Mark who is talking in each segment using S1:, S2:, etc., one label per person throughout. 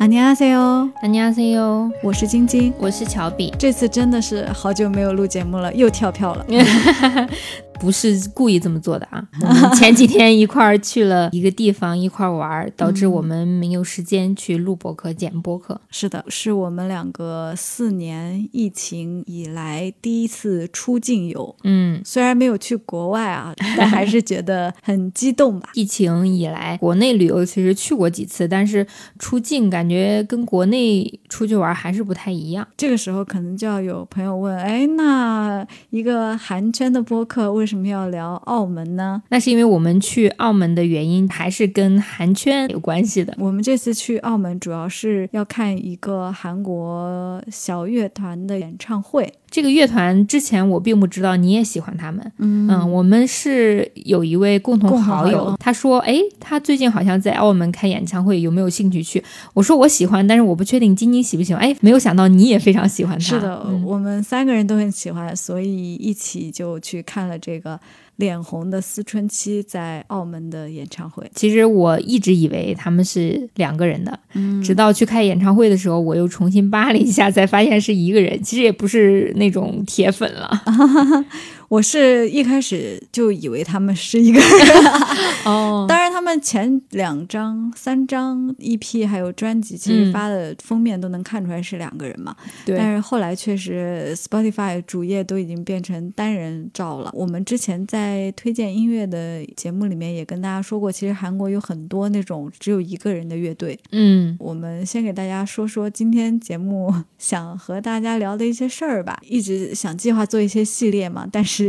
S1: 안녕하세요，
S2: 안녕하세요，
S1: 我是晶晶，
S2: 我是乔比。
S1: 这次真的是好久没有录节目了，又跳票了。
S2: 不是故意这么做的啊！前几天一块儿去了一个地方，一块儿玩，导致我们没有时间去录播客、剪播客。
S1: 是的，是我们两个四年疫情以来第一次出境游。
S2: 嗯，
S1: 虽然没有去国外啊，但还是觉得很激动吧。
S2: 疫情以来，国内旅游其实去过几次，但是出境感觉跟国内出去玩还是不太一样。
S1: 这个时候可能就要有朋友问：哎，那一个韩圈的播客为什么要聊澳门呢？
S2: 那是因为我们去澳门的原因还是跟韩圈有关系的。
S1: 我们这次去澳门主要是要看一个韩国小乐团的演唱会。
S2: 这个乐团之前我并不知道，你也喜欢他们。
S1: 嗯
S2: 我们是有一位共同
S1: 好
S2: 好友，
S1: 友
S2: 他说：“哎，他最近好像在澳门开演唱会，有没有兴趣去？”我说：“我喜欢，但是我不确定晶晶喜不喜欢。”哎，没有想到你也非常喜欢他。
S1: 是的，
S2: 嗯
S1: 我们三个人都很喜欢，所以一起就去看了这个脸红的思春期在澳门的演唱会。
S2: 其实我一直以为他们是两个人的，
S1: 嗯
S2: 直到去开演唱会的时候，我又重新扒了一下，才发现是一个人。其实也不是那种铁粉了。
S1: 我是一开始就以为他们是一个人，
S2: 哦
S1: 当然他们前两张、三张 EP 还有专辑，其实
S2: 嗯
S1: 发的封面都能看出来是两个人嘛。
S2: 对，
S1: 但是后来确实 Spotify 主页都已经变成单人照了。我们之前在推荐音乐的节目里面也跟大家说过，其实韩国有很多那种只有一个人的乐队。
S2: 嗯，
S1: 我们先给大家说说今天节目 想和大家聊的一些事儿吧。一直想计划做一些系列嘛，但是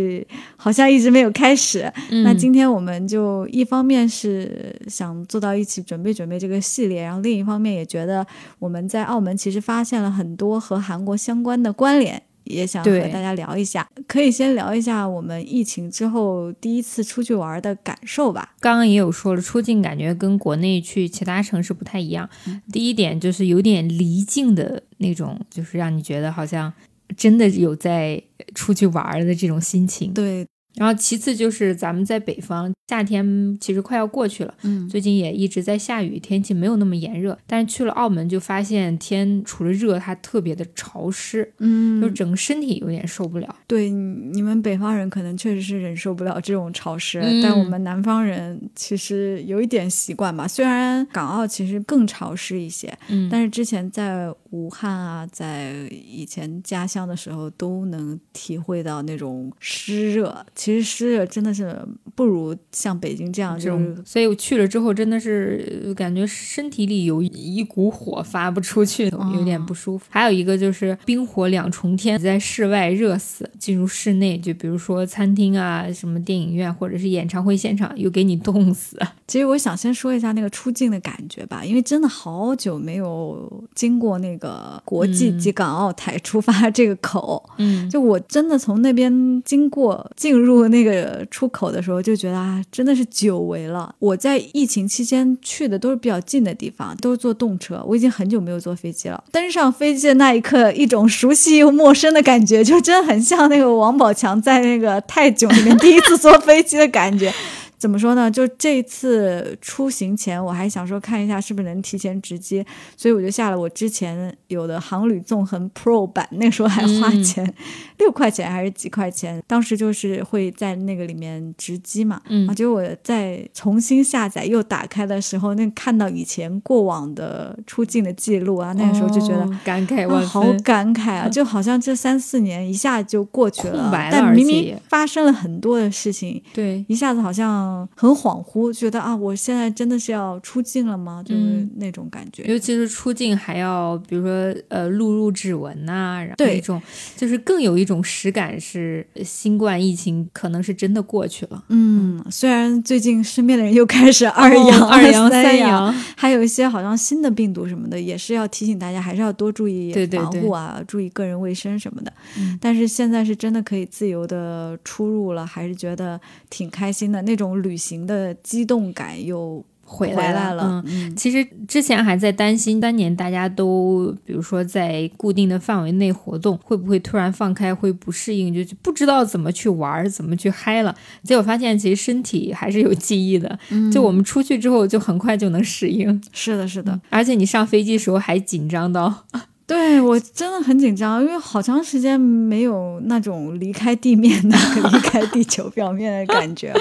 S1: 好像一直没有开始。
S2: 嗯
S1: 那今天我们就一方面是想坐到一起准备准备这个系列，然后另一方面也觉得我们在澳门其实发现了很多和韩国相关的关联。也想和大家聊一下，可以先聊一下我们疫情之后第一次出去玩的感受吧。
S2: 刚刚也有说了，出境感觉跟国内去其他城市不太一样。第一点就是有点离境的那种，就是让你觉得好像真的有在出去玩的这种心情。
S1: 对，
S2: 然后其次就是咱们在北方，夏天其实快要过去了，
S1: 嗯，
S2: 最近也一直在下雨，天气没有那么炎热。但是去了澳门就发现天除了热，它特别的潮湿，
S1: 嗯，
S2: 就整个身体有点受不了。
S1: 对，你们北方人可能确实是忍受不了这种潮湿，
S2: 嗯
S1: 但我们南方人其实有一点习惯吧。虽然港澳其实更潮湿一些，
S2: 嗯，
S1: 但是之前在武汉啊，在以前家乡的时候都能体会到那种湿热。其实湿热真的是不如像北京这样，
S2: 这
S1: 就
S2: 所以我去了之后真的是呃感觉身体里有一股火发不出去，有点不舒服。还有一个就是冰火两重天，在室外热死，进入室内，就比如说餐厅啊、什么电影院或者是演唱会现场，又给你冻死。
S1: 其实我想先说一下那个出境的感觉吧，因为真的好久没有经过那个国际
S2: 嗯
S1: 及港澳台出发这个口。
S2: 嗯，
S1: 就我真的从那边经过进入那个出口的时候，就觉得啊，真的是久违了。我在疫情期间去的都是比较近的地方，都是坐动车。我已经很久没有坐飞机了。登上飞机的那一刻，一种熟悉又陌生的感觉，就真的很像那个王宝强在那个泰囧里面 第一次坐飞机的感觉。怎么说呢？就这次出行前，我还想说看一下是不是能提前直接，所以我就下了我之前有的航旅纵横 Pro 版，那个时候还花
S2: 嗯
S1: 钱、六块钱还是几块钱，当时就是会在那个里面值机嘛。
S2: 嗯
S1: 啊，结果我在重新下载又打开的时候，那看到以前过往的出境的记录啊，那个时候就觉得。
S2: 哦感慨
S1: 啊，
S2: 万
S1: 好。感慨啊！就好像这三四年一下就过去了，但明明发生了很多的事情，
S2: 对，
S1: 一下子好像很恍惚，觉得啊，我现在真的是要出境了吗？就是
S2: 嗯
S1: 那种感觉。
S2: 尤其是出境还要，比如说呃录入指纹呐、然后
S1: 对
S2: 一种就是更有一种实感是新冠疫情可能是真的过去了。
S1: 嗯，虽然最近身边的人又开始二阳、
S2: 哦 二阳、
S1: 三
S2: 三，阳，
S1: 还有一些好像新的病毒什么的，也是要提醒大家还是要多注意防护啊，注意个人卫生什么的。
S2: 嗯
S1: 但是现在是真的可以自由的出入了，还是觉得挺开心的，那种旅行的激动感又
S2: 回
S1: 来
S2: 了。
S1: 了。
S2: 嗯，其实之前还在担心，当年大家都比如说在固定的范围内活动，会不会突然放开会不适应，就不知道怎么去玩，怎么去嗨了。结果发现其实身体还是有记忆的，就我们出去之后就很快就能适应。
S1: 是的，是的，
S2: 而且你上飞机时候还紧张到。
S1: 对我真的很紧张，因为好长时间没有那种离开地面的、离开地球表面的感觉了。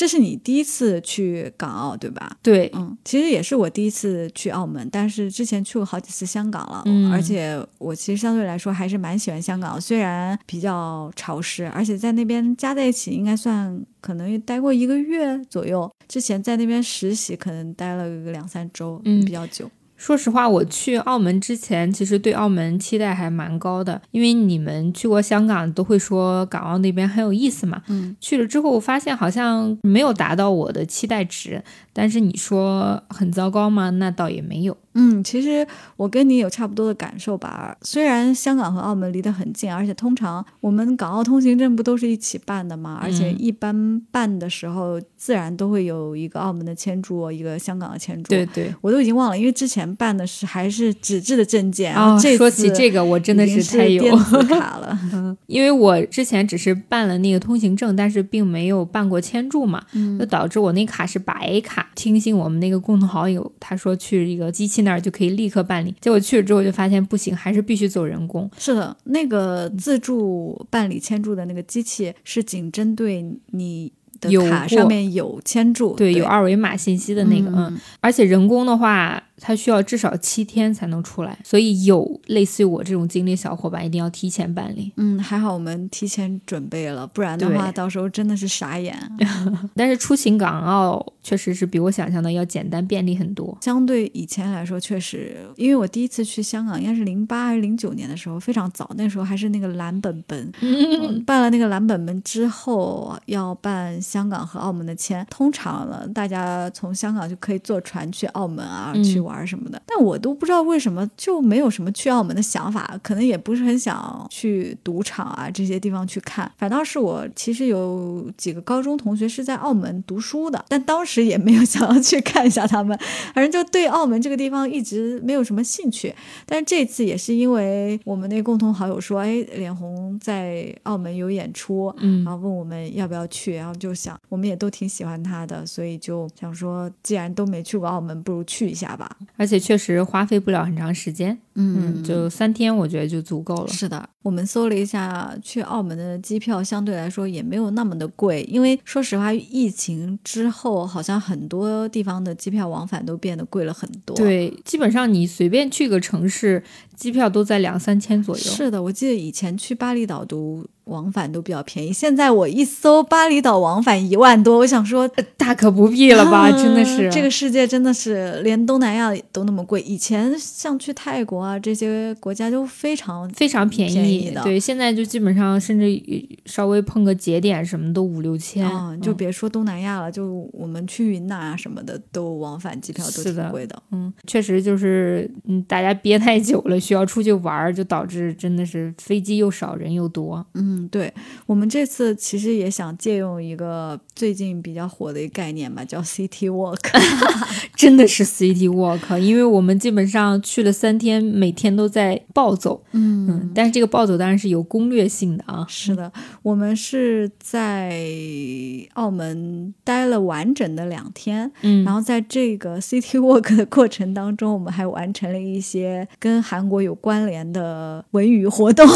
S1: 这是你第一次去港澳对吧？
S2: 对，
S1: 嗯，其实也是我第一次去澳门，但是之前去过好几次香港了，
S2: 嗯
S1: 而且我其实相对来说还是蛮喜欢香港，虽然比较潮湿，而且在那边加在一起应该算可能待过一个月左右。之前在那边实习，可能待了个两三周，
S2: 嗯
S1: 比较久。
S2: 说实话，我去澳门之前，其实对澳门期待还蛮高的，因为你们去过香港，都会说港澳那边很有意思嘛。
S1: 嗯，
S2: 去了之后发现好像没有达到我的期待值，但是你说很糟糕吗？那倒也没有。
S1: 嗯，其实我跟你有差不多的感受吧。虽然香港和澳门离得很近，而且通常我们港澳通行证不都是一起办的吗？而且一般办的时候，自然都会有一个澳门的签注，一个香港的签注。
S2: 对对。
S1: 我都已经忘了，因为之前办的是还是纸质的证件。
S2: 啊、
S1: 这
S2: 说起这个，我真的
S1: 是
S2: 太有
S1: 卡了。
S2: 嗯，因为我之前只是办了那个通行证，但是并没有办过签注嘛，
S1: 嗯
S2: 就导致我那卡是白卡。听信我们那个共同好友，他说去一个机器那儿就可以立刻办理，结果去了之后就发现不行，还是必须走人工。
S1: 是的，那个自助办理签注的那个机器是仅针对你。的卡上面有签注，
S2: 对，有二维码信息的那个，嗯，而且人工的话，它需要至少七天才能出来，所以有类似于我这种经历小伙伴，一定要提前办理。
S1: 嗯，还好我们提前准备了，不然的话，到时候真的是傻眼。
S2: 但是出行港澳确实是比我想象的要简单便利很多，
S1: 相对以前来说，确实，因为我第一次去香港应该是零八还是零九年的时候，非常早，那时候还是那个蓝本本，嗯、办了那个蓝本本之后要办。香港和澳门的签，通常呢，大家从香港就可以坐船去澳门啊，
S2: 嗯、
S1: 去玩什么的。但我都不知道为什么就没有什么去澳门的想法，可能也不是很想去赌场啊这些地方去看。反倒是我其实有几个高中同学是在澳门读书的，但当时也没有 想要去看一下他们，反正就对澳门这个地方一直没有什么兴趣。但是这次也是因为我们那共同好友说，哎，脸红在澳门有演出，
S2: 嗯，
S1: 然后问我们要不要去，然后就。想，我们也都挺喜欢他的，所以就想说，既然都没去过澳门，不如去一下吧。
S2: 而且确实花费不了很长时间，嗯，就三天，我觉得就足够了。
S1: 是的，我们搜了一下，去澳门的机票相对来说也没有那么的贵，因为说实话，疫情之后，好像很多地方的机票往返都变得贵了很多。
S2: 对，基本上你随便去个城市，机票都在两三千左右。
S1: 是的，我记得以前去巴厘岛都。往返都比较便宜，现在我一搜巴厘岛往返一万多，我想说
S2: 大可不必了吧，真的是
S1: 这个世界真的是连东南亚都那么贵。以前像去泰国啊这些国家都非常
S2: 非常便
S1: 宜
S2: 的，对，现在就基本上甚至稍微碰个节点什么都五六千，
S1: 嗯，就别说东南亚了，就我们去云南啊什么的都往返机票都挺贵
S2: 的，嗯，确实就是嗯大家憋太久了，需要出去玩，就导致真的是飞机又少人又多，
S1: 嗯。嗯，对我们这次其实也想借用一个最近比较火的一个概念吧，叫 City Walk，
S2: 真的是 City Walk，因为我们基本上去了三天，每天都在暴走，
S1: 嗯
S2: 嗯，但是这个暴走当然是有攻略性的啊。
S1: 是的，我们是在澳门待了完整的两天，
S2: 嗯，
S1: 然后在这个 City Walk 的过程当中，我们还完成了一些跟韩国有关联的文娱活动。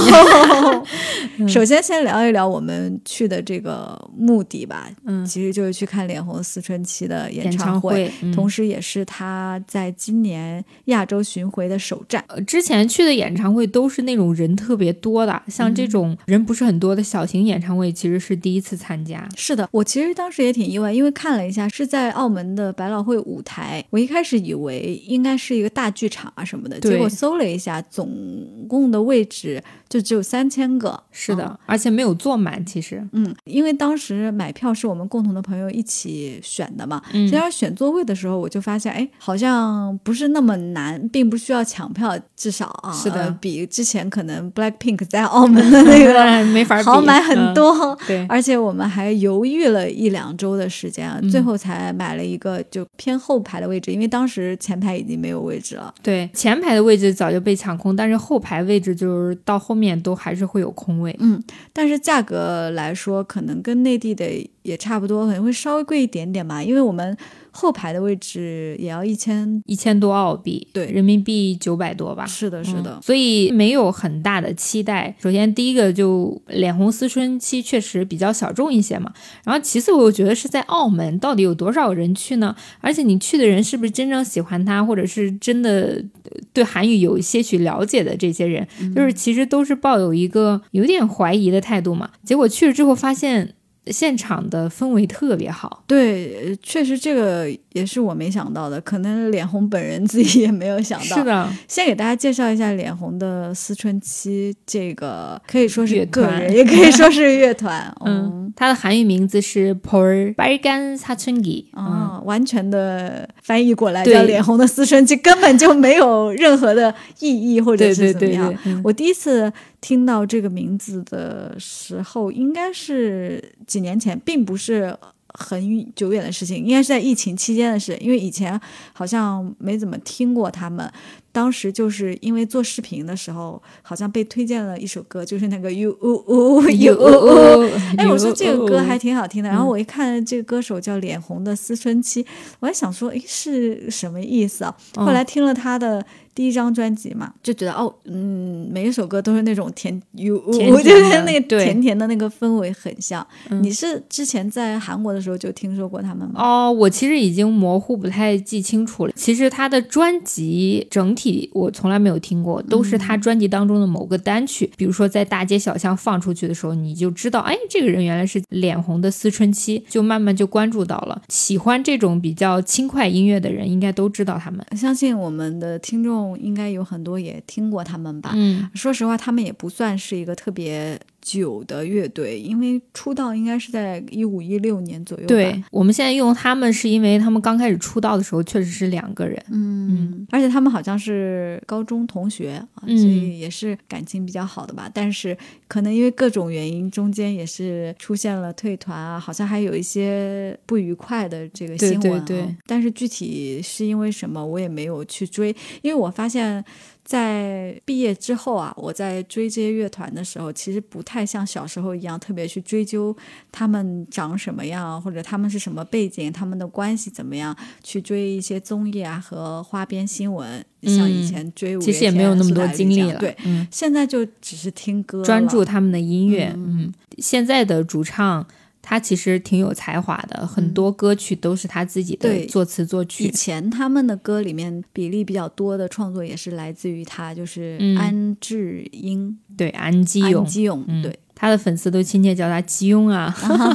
S1: 首先，先聊一聊我们去的这个目的吧。
S2: 嗯，
S1: 其实就是去看脸红思春期的
S2: 演
S1: 唱
S2: 会，嗯、
S1: 同时也是他在今年亚洲巡回的首站。
S2: 呃，之前去的演唱会都是那种人特别多的，像这种人不是很多的小型演唱会，其实是第一次参加。
S1: 是的，我其实当时也挺意外，因为看了一下是在澳门的百老汇舞台，我一开始以为应该是一个大剧场啊什么的，结果搜了一下，总共的位置就只有三千个。
S2: 是的。而且没有坐满，其实，
S1: 嗯，因为当时买票是我们共同的朋友一起选的嘛，
S2: 嗯，
S1: 所以要选座位的时候，我就发现，哎，好像不是那么难，并不需要抢票。至少啊，
S2: 是的
S1: 呃比之前可能 Blackpink 在 澳门的那个
S2: 没法
S1: 好买很
S2: 嗯
S1: 多。
S2: 对，
S1: 而且我们还犹豫了一两周的时间啊，
S2: 嗯
S1: 最后才买了一个就偏后排的位置，因为当时前排已经没有位置了。
S2: 对，前排的位置早就被抢空，但是后排位置就是到后面面都还是会有空位。
S1: 嗯但是价格来说，可能跟内地的也差不多，可能会稍微贵一点点吧，因为我们后排的位置也要一千。
S2: 一千多澳币，
S1: 对
S2: 人民币九百多吧。
S1: 是的，是的
S2: 嗯，所以没有很大的期待。首先，第一个就脸红思春期确实比较小众一些嘛。然后，其次，我又觉得是在澳门，到底有多少人去呢？而且你去的人是不是真正喜欢他，或者是真的呃对韩语有些许了解的这些人，就是其实都是抱有一个有点怀疑的态度嘛。结果去了之后发现。现场的氛围特别好，
S1: 对，呃确实这个也是我没想到的，可能脸红本人自己也没有想到。
S2: 是的，
S1: 先给大家介绍一下脸红的思春期，这个可以说是个人，也可以说是乐 团。嗯
S2: 嗯，它的韩语名字是 Por Bargan Satungi，嗯，
S1: 啊，完全的翻译过来叫脸红的思春期，根本就没有任何的意义或者是怎么样。我第一次听到这个名字的时候，应该是几年前，并不是很久远的事情，应该是在疫情期间的事。因为以前好像没怎么听过他们，当时就是因为做视频的时候，好像被推荐了一首歌，就是那个 You 呜呜 You 呜呜。哎，我说这个歌还挺好听的，然后我一看这个歌手叫脸红的思春期，我还想说，哎，是什么意思啊？后来听了他的第一张专辑嘛，就觉得哦，嗯，每一首歌都是那种甜，有我
S2: 甜甜的
S1: 觉得那个
S2: 对
S1: 甜甜的那个氛围很像。
S2: 嗯
S1: 你是之前在韩国的时候就听说过他们吗？
S2: 哦，我其实已经模糊不太记清楚了。其实他的专辑整体我从来没有听过，都是他专辑当中的某个单曲。比如说在大街小巷放出去的时候，你就知道，哎，这个人原来是脸红的思春期，就慢慢就关注到了。喜欢这种比较轻快音乐的人，应该都知道他们。
S1: 相信我们的听众应该有很多也听过他们吧。
S2: 嗯，
S1: 说实话，他们也不算是一个特别久的乐队，因为出道应该是在一五一六年左右吧。
S2: 对，我们现在用他们是因为他们刚开始出道的时候确实是两个人。
S1: 嗯，而且他们好像是高中同学啊，
S2: 嗯
S1: 所以也是感情比较好的吧。但是可能因为各种原因，中间也是出现了退团啊，好像还有一些不愉快的这个
S2: 对
S1: 新闻、啊。
S2: 对对
S1: 但是具体是因为什么，我也没有去追，因为我发现。在毕业之后啊，我在追这些乐团的时候，其实不太像小时候一样特别去追究他们长什么样，或者他们是什么背景，他们的关系怎么样，去追一些综艺啊和花边新闻。像以前追五月
S2: 嗯其实也没有那么多精力了。
S1: 对，
S2: 嗯，
S1: 现在就只是听歌，
S2: 专注他们的音乐。
S1: 嗯
S2: 嗯，现在的主唱他其实挺有才华的，很多歌曲都是他自己的
S1: 对
S2: 作词作曲以。
S1: 前他们的歌里面比例比较多的创作也是来自于他，就是
S2: 嗯
S1: 安志英、
S2: 对，安基
S1: 安
S2: 勇，
S1: 基勇，
S2: 嗯
S1: 对，
S2: 他的粉丝都亲切叫他基庸啊。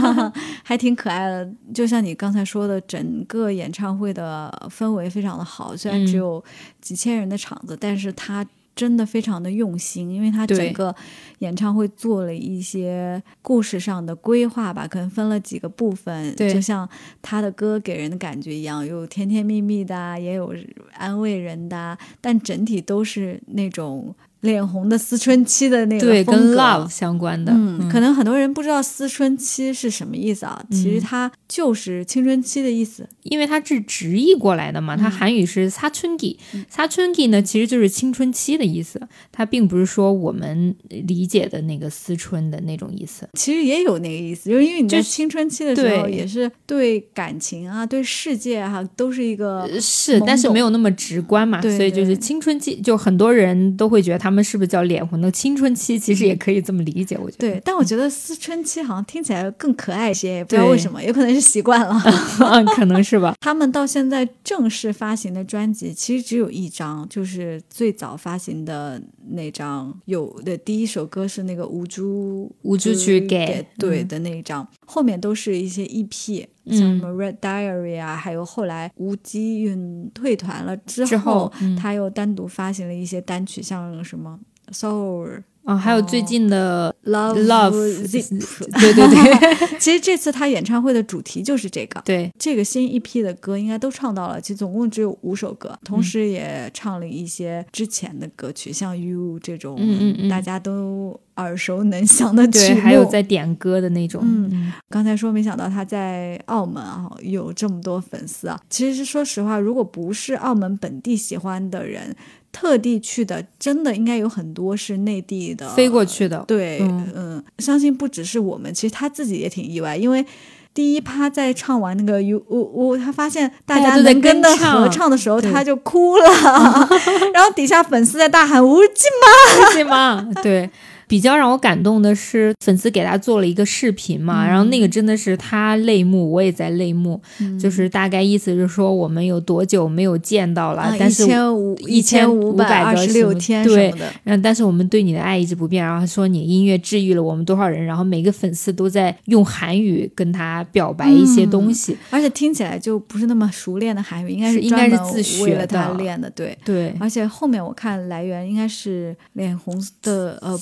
S1: 还挺可爱的。就像你刚才说的，整个演唱会的氛围非常的好，虽然
S2: 嗯
S1: 只有几千人的场子，但是他。真的非常的用心，因为他整个演唱会做了一些故事上的规划吧，可能分了几个部分，就像他的歌给人的感觉一样，有甜甜蜜蜜的啊，也有安慰人的啊，但整体都是那种脸红的思春期的那个
S2: 对跟 love 相关的，
S1: 嗯，可能很多人不知道思春期是什么意思啊？其实它就是青春期的意思，
S2: 因为它是直译过来的嘛。它韩语是사춘 기， 사춘기呢其实就是青春期的意思。它并不是说我们理解的那个思春的那种意思。
S1: 其实也有那个意思，就是因为你在青春期的时候，也是对感情啊、对世界哈，都是一个
S2: 是，但是没有那么直观嘛。所以就是青春期，就很多人都会觉得他。们是不是叫脸红的青春期，其实也可以这么理解，我觉得。
S1: 对。但我觉得思春期好像听起来更可爱一些，也不知道为什么，有可能是习惯了。
S2: 嗯，可能是吧。
S1: 他们到现在正式发行的专辑其实只有一张，就是最早发行的那张，有的第一首歌是那个无珠
S2: 无珠去
S1: 给对的那一张，后面都是一些 EP，
S2: 嗯
S1: 像什么 Red Diary 啊，还有后来无机运退团了之
S2: 之后嗯
S1: 他又单独发行了一些单曲，像什么 Soul。
S2: 啊，还有最近的
S1: Love
S2: Love
S1: Zip，
S2: 对 对对，
S1: 其实这次他演唱会的主题就是这个。
S2: 对，
S1: 这个新一批的歌应该都唱到了，其实总共只有五首歌，同时也唱了一些之前的歌曲，像《You》这种，
S2: 嗯嗯嗯
S1: 大家都耳熟能详的曲
S2: 对，还有在点歌的那种。
S1: 嗯，刚才说没想到他在澳门啊有这么多粉丝啊。其实说实话，如果不是澳门本地喜欢的人，特地去的，真的应该有很多是内地的
S2: 飞过去的。
S1: 对，
S2: 嗯
S1: 嗯，相信不只是我们，其实他自己也挺意外，因为。第一趴在唱完那个 U U U，他发现大家能跟的合唱的时候，他就哭了，然后底下粉丝在大喊“吴京
S2: 是吗？对。比较让我感动的是，粉丝给他做了一个视频嘛，然后那个真的是他泪目，我也在泪目，就是大概意思是说我们有多久没有见到了，
S1: 啊，
S2: 但是
S1: 一千五
S2: 一千
S1: 五百二十六天什
S2: 对
S1: 么的，
S2: 然后但是我们对你的爱一直不变，然后说你音乐治愈了我们多少人，然后每个粉丝都在用韩语跟他表白一些东西，
S1: 而且听起来就不是那么熟练的韩语，应该
S2: 是应该是自学
S1: 为了他
S2: 的
S1: 练的，对。
S2: 对，
S1: 而且后面我看来源应该是脸红的呃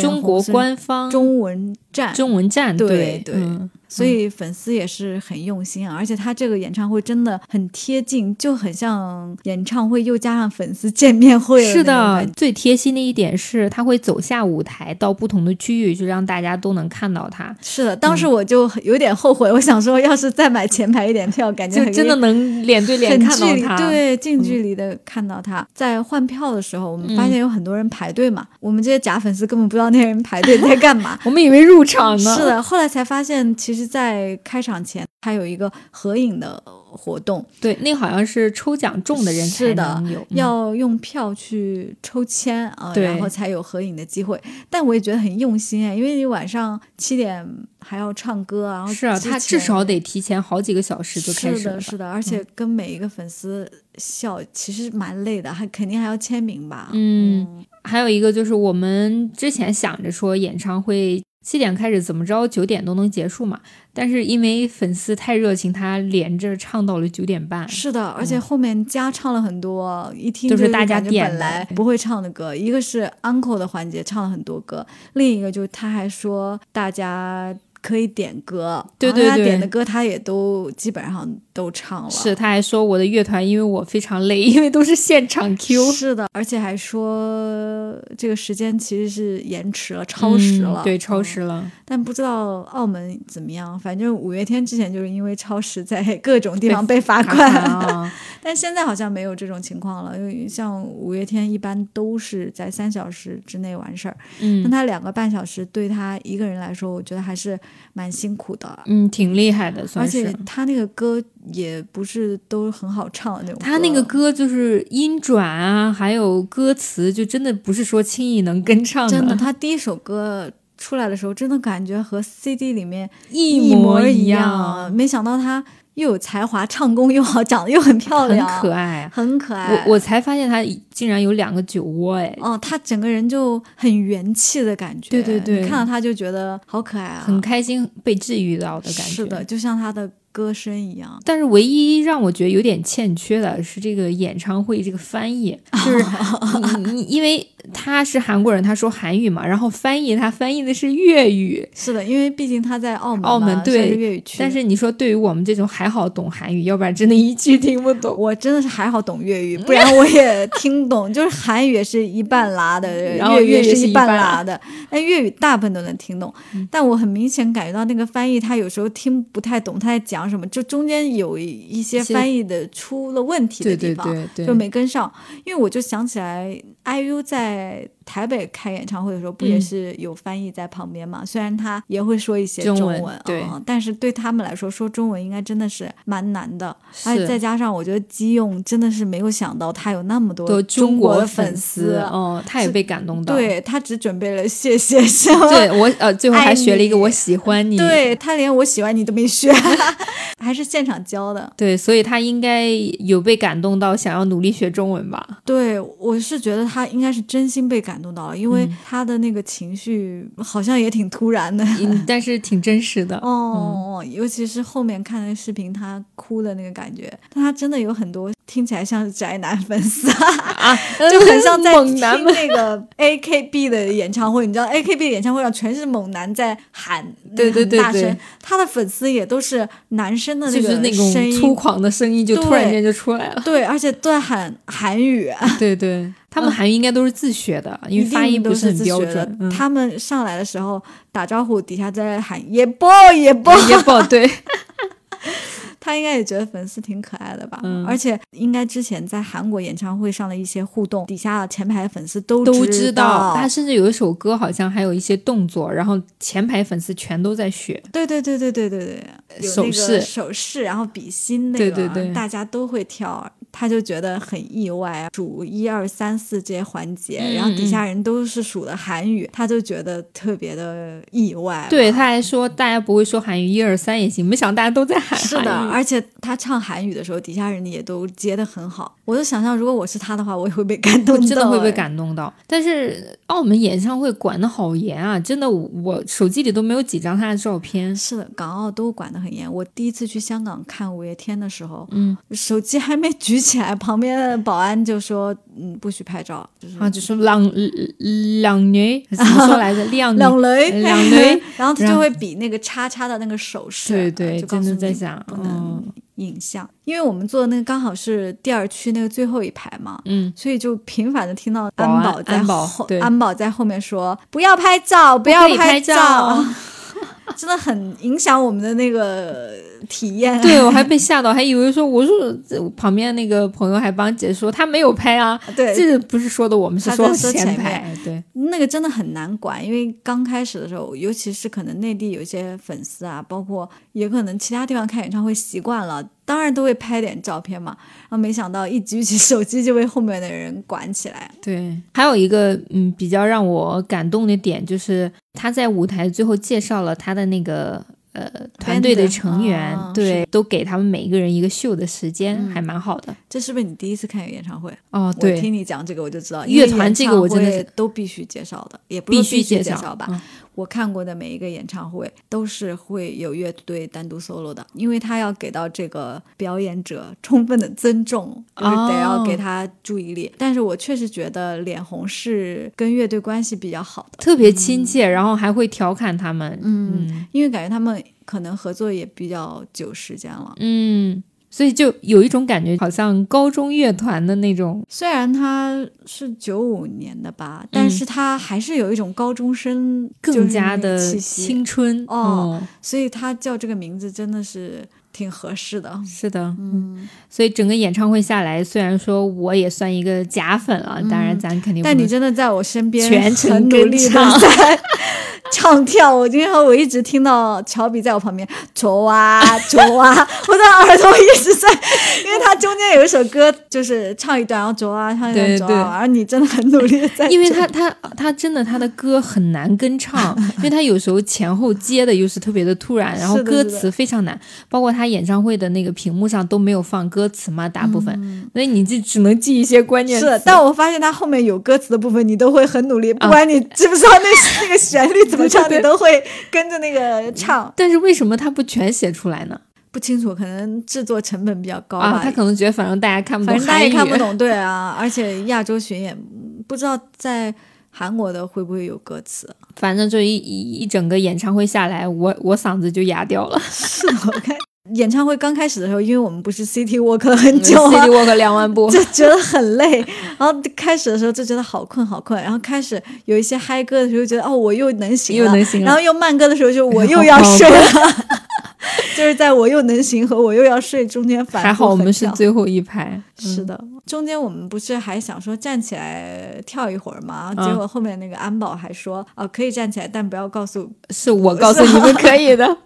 S2: 中国官方
S1: 中文站，
S2: 中文站，
S1: 对
S2: 对
S1: 对。
S2: 嗯
S1: 所以粉丝也是很用心啊。而且他这个演唱会真的很贴近，就很像演唱会又加上粉丝见面会
S2: 是的，最贴心的一点是，他会走下舞台到不同的区域，就让大家都能看到他，
S1: 是的。当时我就有点后悔，我想说，要是再买前排一点票，感觉
S2: 就真的能脸对脸看到他。
S1: 对，近距离的看到他。在换票的时候，我们发现有很多人排队嘛，我们这些假粉丝根本不知道那些人排队在干嘛。
S2: 我们以为入场呢。
S1: 是，的，后来才发现，其实，在开场前他有一个合影的活动，
S2: 对，那好像是抽奖中的人才
S1: 是的
S2: 能有，嗯
S1: 要用票去抽签啊，然后才有合影的机会。但我也觉得很用心哎，因为你晚上七点还要唱歌啊，然后
S2: 是啊，他至少得提前好几个小时就开，始了是的
S1: 是的，而且跟每一个粉丝笑，其实蛮累的，还肯定还要签名吧。
S2: 嗯，还有一个就是我们之前想着说演唱会七点开始，怎么着九点都能结束嘛，但是因为粉丝太热情，他连着唱到了九点半。
S1: 是的，而且后面加唱了很多，一听
S2: 就是大家点
S1: 来不会唱的歌，一个是 uncle 的环节唱了很多歌，另一个就是他还说大家可以点歌，
S2: 对对对
S1: 点的歌他也都基本上都唱了，
S2: 是，他还说我的乐团因为我非常累，因为都是现场 Q，
S1: 是的，而且还说这个时间其实是延迟了，超时了，
S2: 嗯对，超
S1: 嗯
S2: 时了。
S1: 但不知道澳门怎么样，反正五月天之前就是因为超时，在各种地方被罚款，
S2: 啊，
S1: 但现在好像没有这种情况了。因为像五月天一般都是在三小时之内完事儿，那
S2: 嗯
S1: 他两个半小时对他一个人来说，我觉得还是蛮辛苦的。
S2: 嗯，挺厉害的，
S1: 而
S2: 算是。
S1: 且他那个歌也不是都很好唱的那种，
S2: 他那个歌就是音转啊，还有歌词，就真的不是说轻易能跟上
S1: 真的，他第一首歌出来的时候，真的感觉和 CD 里面
S2: 一
S1: 模
S2: 一
S1: 样。没想到他又有才华，唱功又好，长得又很漂亮很，
S2: 可爱。
S1: 很可爱。
S2: 我我才发现他竟然有两个酒窝，哎，
S1: 哦，他整个人就很元气的感觉，
S2: 对对对
S1: 看到他就觉得好可爱啊，
S2: 很开心被治愈到的感觉。
S1: 是的，就像他的歌声一样。
S2: 但是唯一让我觉得有点欠缺的是这个演唱会这个翻译，就是 你你因为他是韩国人，他说韩语嘛，然后翻译他翻译的是粤语，
S1: 是的，因为毕竟他在澳门嘛，
S2: 澳门对
S1: 粤语区。
S2: 但是你说对于我们这种还好懂韩语，要不然真的一句听不懂。
S1: 我真的是还好懂粤语，不然我也听不懂。就是韩语也是一半拉的，
S2: 然后
S1: 粤语
S2: 也
S1: 是
S2: 一半
S1: 拉的，但粤语大部分都能听懂。但我很明显感觉到那个翻译，他有时候听不太懂他在讲什么，就中间有一些翻译的出了问题的
S2: 对对
S1: 地方。
S2: 对对，
S1: 就没跟上，因为我就想起来，IU 在台北开演唱会的时候，不也
S2: 嗯
S1: 是有翻译在旁边嘛？虽然他也会说一些
S2: 中
S1: 文，
S2: 文对
S1: 嗯，但是对他们来说，说中文应该真的是蛮难的。而且再加上，我觉得基用真的是没有想到他有那么多
S2: 多
S1: 中
S2: 国
S1: 的
S2: 粉
S1: 丝。
S2: 哦，他也被感动到。
S1: 对他只准备了谢谢？
S2: 对我呃，最后还 学了一个我喜欢你。
S1: 对他连我喜欢你都没学，还是现场教的。
S2: 对，所以他应该有被感动到，想要努力学中文吧？
S1: 对，我是觉得他应该是真心被感动到了，因为
S2: 嗯
S1: 他的那个情绪好像也挺突然的。
S2: 嗯 但是挺真实的。
S1: 哦，尤其是后面看那个视频，他哭的那个感觉，但他真的有很多听起来像是宅男粉丝啊，
S2: 啊，
S1: 就很像在听。那个 A K B 的演唱会。你知道 A K B 的演唱会上全是猛男在喊，
S2: 对对对
S1: 大声，他的粉丝也都是男生的那个
S2: 就是那种粗犷的声音，就突然间就出来了。
S1: 对，而且都在喊韩语，
S2: 对 对，他们韩语应该都是自学的，因为发音不是很标准。嗯，
S1: 他们上来的时候打招呼，底下在喊也波也波，
S2: 也不 对，
S1: 他应该也觉得粉丝挺可爱的吧？
S2: 嗯
S1: 而且应该之前在韩国演唱会上的一些互动，底下前排粉丝都
S2: 都
S1: 知
S2: 知道。他甚至有一首歌，好像还有一些动作，然后前排粉丝全都在学。
S1: 对对对对对对对，
S2: 手势
S1: 手势，然后比心那个，
S2: 对对对
S1: 大家都会跳，他就觉得很意外，数一二三四这些环节，
S2: 嗯
S1: 然后底下人都是数的韩语，他就觉得特别的意外。
S2: 对，他还说大家不会说韩语，一二三也行。没想到大家都在喊
S1: 是的，而且他唱韩语的时候，底下人也都接的很好。我就想象，如果我是他的话，我也会被感动到，
S2: 真的会被
S1: 哎。
S2: 感动到。但是澳门演唱会管的好严啊，真的，我手机里都没有几张他的照片。
S1: 是的，港澳都管的很严。我第一次去香港看五月天的时候，
S2: 嗯，
S1: 手机还没举起来，旁边的保安就说：“嗯，不许拍照。”就是
S2: 啊，就说两两女怎么说来着？两女
S1: 两雷，
S2: 两雷，
S1: 然后他就会比那个叉叉的那个手势，
S2: 对对，
S1: 就告
S2: 真的在想，
S1: 不能
S2: 嗯
S1: 影像，因为我们坐的那个刚好是第二区那个最后一排嘛，
S2: 嗯，
S1: 所以就频繁的听到
S2: 安
S1: 保在
S2: 安保
S1: 后
S2: 对。
S1: 安保在后面说不要拍照，不要
S2: 拍，
S1: 照 真的很影响我们的那个体验。
S2: 对我还被吓到，还以为说我说这旁边那个朋友还帮姐说他没有拍啊，
S1: 对
S2: 这不是说的我们是
S1: 说
S2: 前
S1: 前
S2: 排，对，
S1: 那个真的很难管，因为刚开始的时候，尤其是可能内地有一些粉丝啊，包括也可能其他地方看演唱会习惯了，当然都会拍点照片嘛。然后没想到一举起手机就被后面的人管起来。
S2: 对，还有一个嗯比较让我感动的点，就是他在舞台最后介绍了他的那个呃团队的成员，
S1: 哦
S2: 对，都给他们每一个人一个秀的时间，
S1: 嗯
S2: 还蛮好的。
S1: 这是不是你第一次看演唱会？
S2: 哦，
S1: 我
S2: 对，
S1: 听你讲这个我就知道，
S2: 乐团这个我真的
S1: 都必须介绍的，也不是
S2: 必
S1: 须
S2: 须介
S1: 介绍吧。
S2: 嗯
S1: 我看过的每一个演唱会都是会有乐队单独 solo 的，因为他要给到这个表演者充分的尊重，就是得要
S2: 哦
S1: 给他注意力。但是我确实觉得脸红是跟乐队关系比较好的，
S2: 特别亲切，然后还会调侃他们，嗯。
S1: 因为感觉他们可能合作也比较久时间了。
S2: 嗯，所以就有一种感觉，好像高中乐团的那种，
S1: 虽然他是九五年的吧，但是他还是有一种高中生
S2: 更加的青春
S1: 哦
S2: 嗯
S1: 所以他叫这个名字真的是挺合适的。
S2: 是的，嗯，所以整个演唱会下来，虽然说我也算一个假粉了，当然咱肯定
S1: 但你真的在我身边
S2: 全程
S1: 努力的
S2: 唱
S1: 跳，我今天我一直听到乔比在我旁边走啊 走啊，我的耳朵一直在，因为他中间有一首歌就是唱一段，然后走啊唱一段
S2: 对对
S1: 走啊，然后你真的很努力的在，
S2: 因为他他他真的他的歌很难跟唱，因为他有时候前后接的又是特别的突然，然后歌词非常难，包括他演唱会的那个屏幕上都没有放歌词嘛，大部分，所以你就只能记一些关键
S1: 是，但我发现他后面有歌词的部分，你都会很努力，不
S2: 啊
S1: 管你知不知道那那个旋律怎么唱，你都会跟着那个唱。
S2: 但是为什么他不全写出来呢？
S1: 不清楚，可能制作成本比较高吧。
S2: 啊，他可能觉得反正大家看不懂
S1: 反正大家，也看不懂，对啊，而且亚洲巡演不知道在韩国的会不会有歌词。
S2: 反正就一一一整个演唱会下来，我我嗓子就哑掉了。
S1: 是的，我看演唱会刚开始的时候，因为我们不是 City Walk 了很久啊
S2: City，Walk 两万步，
S1: 就觉得很累，然后开始的时候就觉得好困好困，然后开始有一些嗨歌的时候，觉得哦我又能行了，
S2: 又能行了。
S1: 然后又慢歌的时候就我又要睡了，就是在我又能行和我又要睡中间反复
S2: 还好我们是最后一排。
S1: 是的，中间我们不是还想说站起来跳一会儿吗？
S2: 嗯
S1: 结果后面那个安保还说，啊，可以站起来，但不要告诉，
S2: 是我告诉你们可以的。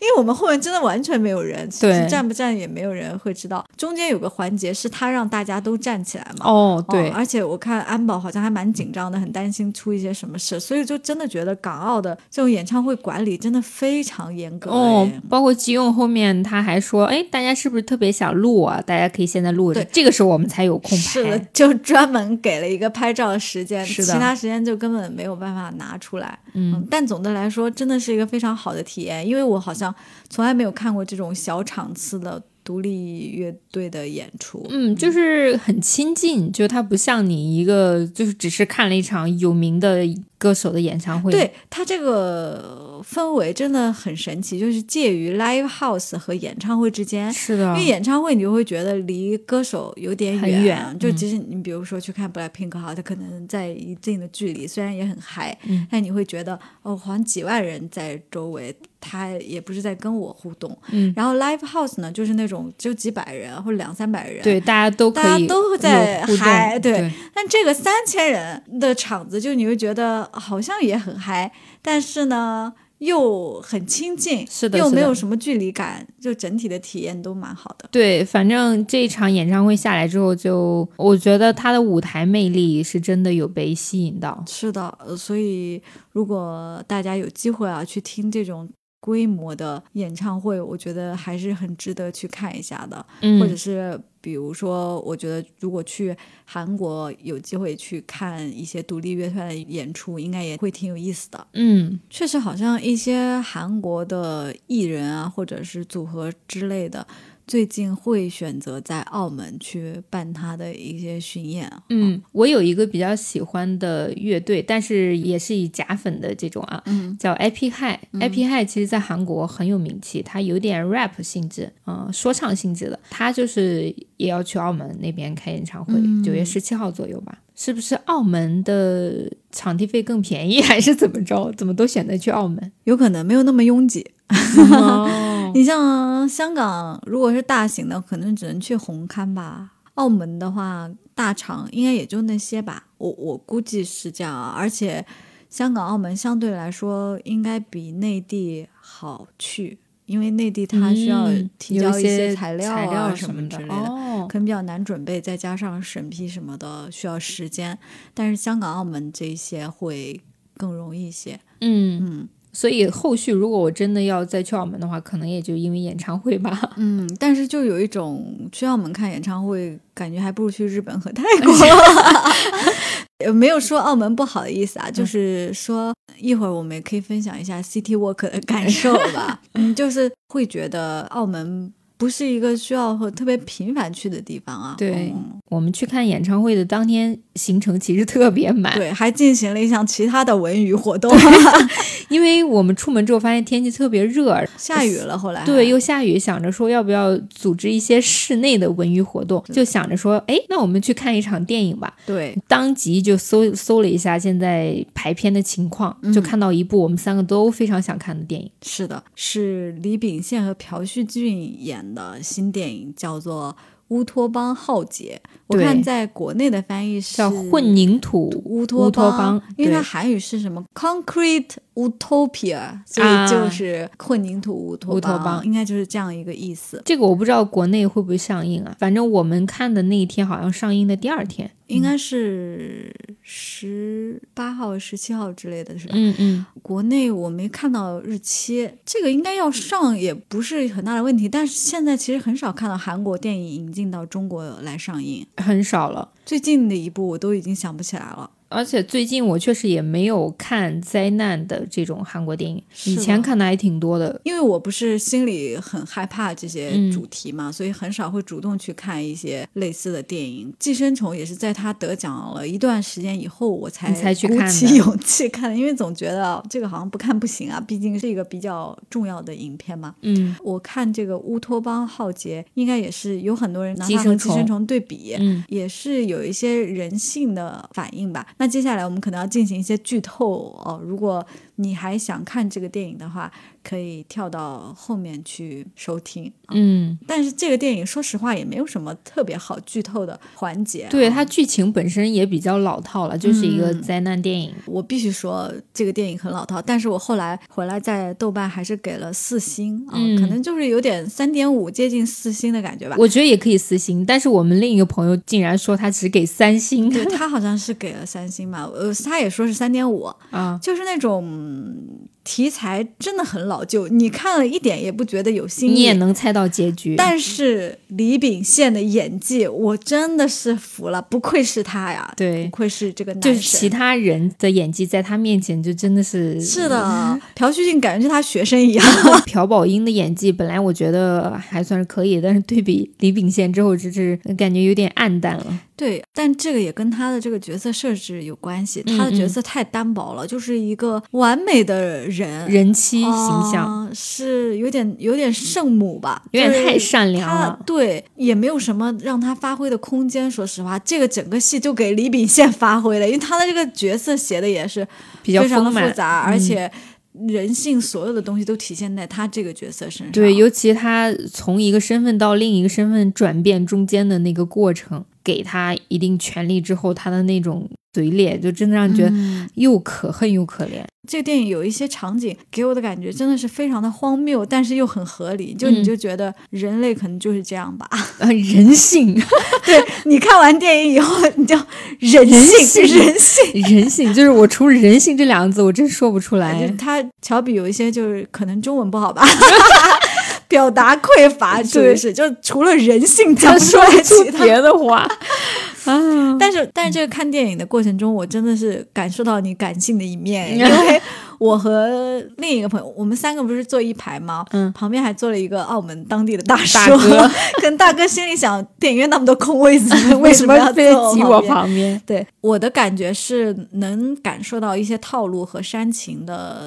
S1: 因为我们后面真的完全没有人，其
S2: 对
S1: 实站不站也没有人会知道。中间有个环节是他让大家都站起来嘛。
S2: 哦，对，
S1: 而且我看安保好像还蛮紧张的，很担心出一些什么事，所以就真的觉得港澳的这种演唱会管理真的非常严格。
S2: 哦
S1: 哎，
S2: 包括吉勇后面他还说，哎，大家是不是特别想录啊？大家可以现在录着
S1: 对，
S2: 这个时候我们才有空
S1: 是的
S2: 拍。，
S1: 就专门给了一个拍照的时间，
S2: 是的
S1: 其他时间就根本没有办法拿出来。
S2: 嗯，
S1: 但总的来说，真的是一个非常好的体验，因为我好像从来没有看过这种小场次的独立乐队的演出。
S2: 嗯，就是很亲近，就它不像你一个就是只是看了一场有名的歌手的演唱会，
S1: 对它这个氛围真的很神奇，就是介于 live house 和演唱会之间。
S2: 是的
S1: 因为，演唱会你就会觉得离歌手有点远，就即使你比如说去看 BLACKPINK 哈，它可能在一定的距离，虽然也很嗨，
S2: 嗯
S1: 但你会觉得哦，好像几万人在周围，他也不是在跟我互动。
S2: 嗯，
S1: 然后 live house 呢，就是那种就几百人或者两三百人，
S2: 对，大家都可以
S1: 大家都在嗨对
S2: 对
S1: 但这个三千人的场子，就你会觉得好像也很嗨，但是呢又很亲近，
S2: 是的
S1: 又没有什么距离感，就整体的体验都蛮好的。
S2: 对，反正这一场演唱会下来之后就，我觉得他的舞台魅力是真的有被吸引到。
S1: 是的，呃所以如果大家有机会啊去听这种规模的演唱会，我觉得还是很值得去看一下的。
S2: 嗯，
S1: 或者是比如说，我觉得如果去韩国有机会去看一些独立乐团的演出，应该也会挺有意思的。
S2: 嗯，
S1: 确实，好像一些韩国的艺人啊，或者是组合之类的，最近会选择在澳门去办他的一些巡演啊。
S2: 嗯，我有一个比较喜欢的乐队，但是也是以假粉的这种啊，
S1: 嗯
S2: 叫 Epic High。Epic High 其实在韩国很有名气，它有点 rap 性质，嗯、说唱性质的。他就是也要去澳门那边开演唱会，九、月十七号左右吧。是不是澳门的场地费更便宜，还是怎么着？怎么都选择去澳门？
S1: 有可能没有那么拥挤。
S2: 哦，
S1: 你像香港，如果是大型的，可能只能去红磡吧。澳门的话，大厂应该也就那些吧，我我估计是这样啊。而且，香港、澳门相对来说应该比内地好去，因为内地它需要提交一
S2: 些
S1: 些材料
S2: 材
S1: 啊
S2: 料什
S1: 么之类的。
S2: 哦，
S1: 可能比较难准备，再加上审批什么的需要时间，但是香港、澳门这些会更容易一些。
S2: 嗯。
S1: 嗯
S2: 所以后续如果我真的要再去澳门的话，可能也就因为演唱会吧。
S1: 嗯，但是就有一种去澳门看演唱会，感觉还不如去日本和泰 国 没有说澳门不好的意思啊，就是说一会儿我们也可以分享一下 City Walk 的感受吧。嗯，就是会觉得澳门不是一个需要和特别频繁去的地方啊。
S2: 对
S1: 嗯
S2: 我们去看演唱会的当天，行程其实特别满，
S1: 对，还进行了一项其他的文娱活动，
S2: 因为我们出门之后发现天气特别热，
S1: 下雨了。后来
S2: 对，又下雨，想着说要不要组织一些室内的文娱活动，就想着说，哎，那我们去看一场电影吧。
S1: 对，
S2: 当即就搜搜了一下现在排片的情况，就看到一部我们三个都非常想看的电影。
S1: 是的，是李秉宪和朴叙俊演的新电影，叫做《乌托邦浩劫》。我看在国内的翻译是
S2: 叫混凝土
S1: 乌托
S2: 邦
S1: 因为它韩语是什么 “concrete utopia”，所以
S2: 啊
S1: 就是混凝土乌托
S2: 乌托邦
S1: 应该就是这样一个意思。
S2: 这个我不知道国内会不会上映啊，反正我们看的那一天好像上映的第二天。
S1: 应该是十八号、十七号之类的，是吧？
S2: 嗯嗯，
S1: 国内我没看到日期，这个应该要上也不是很大的问题。但是现在其实很少看到韩国电影引进到中国来上映，
S2: 很少了。
S1: 最近的一部我都已经想不起来了。
S2: 而且最近我确实也没有看灾难的这种韩国电影，以前看的还挺多的。
S1: 因为我不是心里很害怕这些
S2: 嗯
S1: 主题嘛，所以很少会主动去看一些类似的电影。《寄生虫》也是在他得奖了一段时间以后，我才
S2: 才去
S1: 鼓起勇气看的，因为总觉得这个好像不看不行啊，毕竟是一个比较重要的影片嘛。
S2: 嗯
S1: 我看这个《乌托邦浩劫》，应该也是有很多人拿它和
S2: 寄生虫
S1: 寄生虫对比，
S2: 嗯，
S1: 也是有一些人性的反应吧。那那接下来我们可能要进行一些剧透哦。如果你还想看这个电影的话，可以跳到后面去收听。
S2: 嗯，
S1: 但是这个电影说实话也没有什么特别好剧透的环节、啊。
S2: 对，它剧情本身也比较老套了，就是一个
S1: 嗯
S2: 灾难电影。
S1: 我必须说这个电影很老套，但是我后来回来在豆瓣还是给了四星啊、
S2: 嗯
S1: 可能就是有点三点五接近四星的感觉吧。
S2: 我觉得也可以四星，但是我们另一个朋友竟然说他只给三星
S1: 对 他好像是给了三星嘛，呃，他也说是三点五，
S2: 啊，
S1: 就是那种嗯题材真的很老旧，你看了一点也不觉得有新意，
S2: 你也能猜到结局。
S1: 但是李秉宪的演技，我真的是服了，不愧是他呀！
S2: 对
S1: 不愧是这个男神。
S2: 就是其他人的演技在他面前就真的是
S1: 是的，朴叙俊感觉是他学生一样。
S2: 朴宝英的演技本来我觉得还算是可以，但是对比李秉宪之后，就是感觉有点暗淡了。
S1: 对，但这个也跟他的这个角色设置有关系，
S2: 嗯
S1: 他的角色太单薄了，就是一个完美的人。
S2: 人妻形象、
S1: 啊是有点有点圣母吧，
S2: 有点太善良了。
S1: 对，也没有什么让他发挥的空间。说实话，这个整个戏就给李秉宪 发挥了，因为他的这个角色写的也是
S2: 比较
S1: 非常的
S2: 丰满
S1: 复杂，
S2: 嗯
S1: 而且人性所有的东西都体现在他这个角色身上。
S2: 对，尤其他从一个身份到另一个身份转变中间的那个过程，给他一定权利之后，他的那种嘴脸，就真的让你觉得
S1: 嗯
S2: 又可恨又可怜。
S1: 这个电影有一些场景给我的感觉真的是非常的荒谬，但是又很合理。就你
S2: 嗯
S1: 就觉得人类可能就是这样吧。
S2: 啊，人性，
S1: 对你看完电影以后，你就人性人性。
S2: 人性，就是我除了人性这两个字，我真说不出来。
S1: 他乔比有一些就是可能中文不好吧，表达匮乏，是不是？就除了人性讲
S2: 他
S1: 不出来其他。
S2: 别的话 啊，
S1: 但是，但是这个看电影的过程中，我真的是感受到你感性的一面，因为我和另一个朋友，我们三个不是坐一排吗？
S2: 嗯
S1: 旁边还坐了一个澳门当地的大叔，
S2: 大哥
S1: 跟大哥心里想，电影院那么多空位子，
S2: 为
S1: 什要
S2: 么非
S1: 坐
S2: 挤我？旁边？
S1: 对我的感觉是能感受到一些套路和煽情的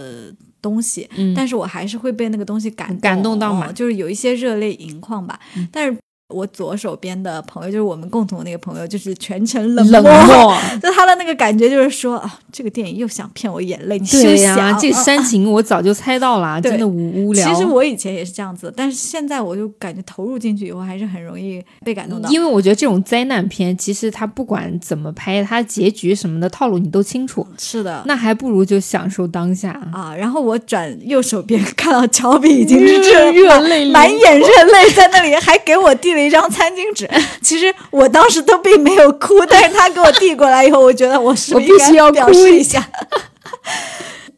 S1: 东西，
S2: 嗯
S1: 但是我还是会被那个东西感动
S2: 感动到嘛
S1: 哦就是有一些热泪盈眶吧。
S2: 嗯
S1: 但是我左手边的朋友，就是我们共同的那个朋友，就是全程冷
S2: 冷漠，
S1: 就他的那个感觉就是说啊，这个电影又想骗我眼泪，你休
S2: 对呀、
S1: 想。
S2: 这
S1: 啊
S2: 煽情我早就猜到了，
S1: 对
S2: 真的无无聊。
S1: 其实我以前也是这样子，但是现在我就感觉投入进去以后，还是很容易被感动到。
S2: 因为我觉得这种灾难片，其实它不管怎么拍，它结局什么的套路你都清楚，
S1: 是的，
S2: 那还不如就享受当下。
S1: 啊，然后我转右手边 看到乔比已经是
S2: 热热泪
S1: 满眼热泪在那里，还给我递了一张餐巾纸。其实我当时都并没有哭，但是他给我递过来以后，我觉得我是不是应该表示一下。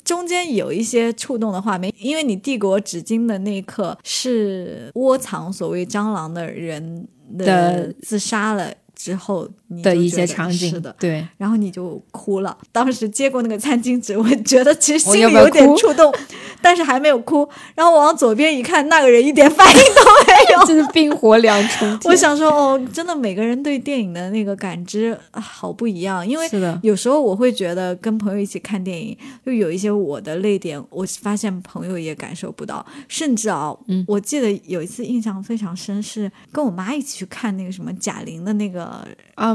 S1: 中间有一些触动的画面，因为你递给我纸巾的那一刻是窝藏所谓蟑螂的人的
S2: 的
S1: 自杀了之后你
S2: 的一些场景，
S1: 是的，
S2: 对，
S1: 然后你就哭了。当时接过那个餐巾纸，我觉得其实心里有点触动，但是还没有哭。然后我往左边一看，那个人一点反应都没有。
S2: 就是冰火两重 天。
S1: 我想说，哦，真的每个人对电影的那个感知、啊、好不一样，因为
S2: 是的，
S1: 有时候我会觉得跟朋友一起看电影，就有一些我的泪点，我发现朋友也感受不到，甚至啊，
S2: 嗯
S1: 我记得有一次印象非常深，是跟我妈一起去看那个什么贾玲的那个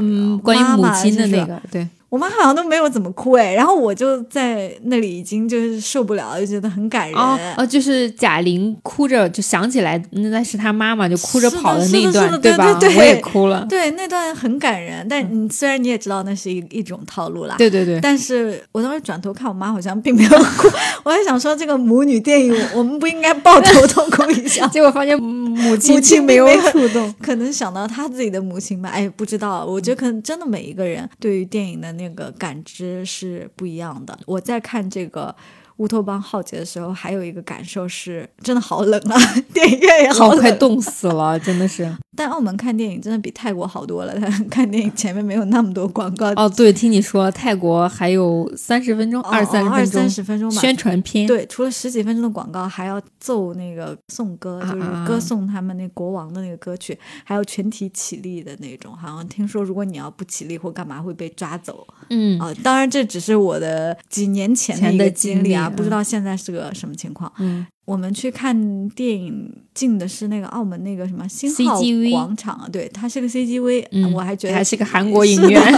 S2: 嗯，关于母亲的那个，对，
S1: 我妈好像都没有怎么哭哎，然后我就在那里已经就是受不了了，就觉得很感人。
S2: 哦哦，就是贾玲哭着就想起来，那是她妈妈就哭着跑
S1: 的
S2: 那一段，
S1: 对
S2: 吧？
S1: 对对
S2: 我也哭了。
S1: 对，那段很感人，但你虽然你也知道那是一一种套路啦，
S2: 对对对，
S1: 但是我当时转头看我妈，好像并没有哭，我还想说这个母女电影，我们不应该抱头痛哭一下。
S2: 结果发现母亲没有触动。
S1: 可能想到她自己的母亲吧，哎，不知道。我觉得可能真的每一个人对于电影的那个感知是不一样的。我在看这个《乌托邦浩劫》的时候，还有一个感受是，真的好冷啊，电影院也好
S2: 哦，
S1: 冷。
S2: 快冻死了，真的是。
S1: 但澳门看电影真的比泰国好多了，他 看电影前面没有那么多广告，
S2: 哦，对，听你说泰国还有三十分钟、
S1: 哦
S2: 二三十
S1: 二三十分钟吧。
S2: 宣传片，
S1: 对，除了十几分钟的广告，还要奏那个颂歌，就是
S2: 啊
S1: 歌颂他们那国王的那个歌曲，还有全体起立的那种。好像听说，如果你要不起立或干嘛会被抓走
S2: 嗯，
S1: 啊、当然，这只是我的几年前
S2: 前的
S1: 经历啊，不知道现在是个什么情况。
S2: 嗯，
S1: 我们去看电影进的是那个澳门那个什么新浩
S2: CGV
S1: 广场啊，对，它是个 CGV，、
S2: 嗯
S1: 我还觉得
S2: 还是个韩国影院。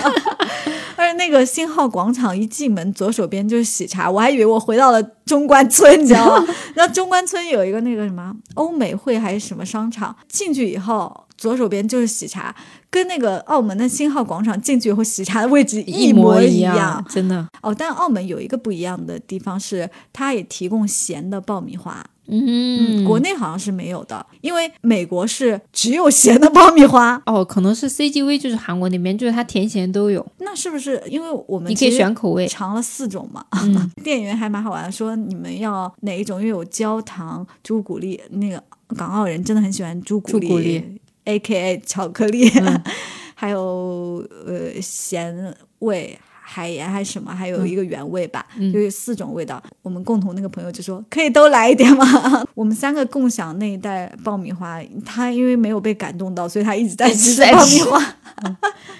S1: 而且那个新浩广场一进门，左手边就是喜茶，我还以为我回到了中关村，你知道吗？然后中关村有一个那个什么欧美汇还是什么商场，进去以后左手边就是喜茶，跟那个澳门的新浩广场进去以后喜茶的位置
S2: 一
S1: 模
S2: 一
S1: 样。
S2: 真的。
S1: 哦，但澳门有一个不一样的地方是，它也提供咸的爆米花。
S2: 嗯
S1: 国内好像是没有的，因为美国是只有咸的爆米花。
S2: 哦，可能是 CGV 就是韩国那边，就是它甜咸都有，
S1: 那是不是因为我们
S2: 你可以选口味。
S1: 尝了四种嘛？
S2: 嗯
S1: 店员还蛮好玩的，说你们要哪一种？因为有焦糖、朱古力，那个港澳人真的很喜欢朱古
S2: 力
S1: a K A 巧克力，
S2: 嗯
S1: 还有呃咸味。海盐还是什么，还有一个原味吧，
S2: 嗯
S1: 就有四种味道。我们共同那个朋友就说可以都来一点吗？我们三个共享那一袋爆米花，他因为没有被感动到，所以他一直在吃爆米花。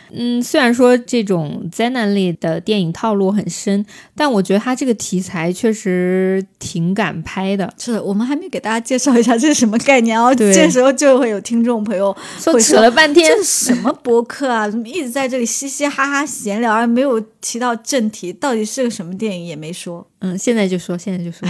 S2: 嗯，虽然说这种灾难类的电影套路很深，但我觉得它这个题材确实挺敢拍的。
S1: 是的，我们还没给大家介绍一下这是什么概念哦。
S2: 对
S1: 这时候就会有听众朋友
S2: 说扯了半天
S1: 这，是什么博客啊？怎么一直在这里嘻嘻哈哈闲聊，而没有提到正题？到底是个什么电影也没说。
S2: 嗯，现在就说，现在就说。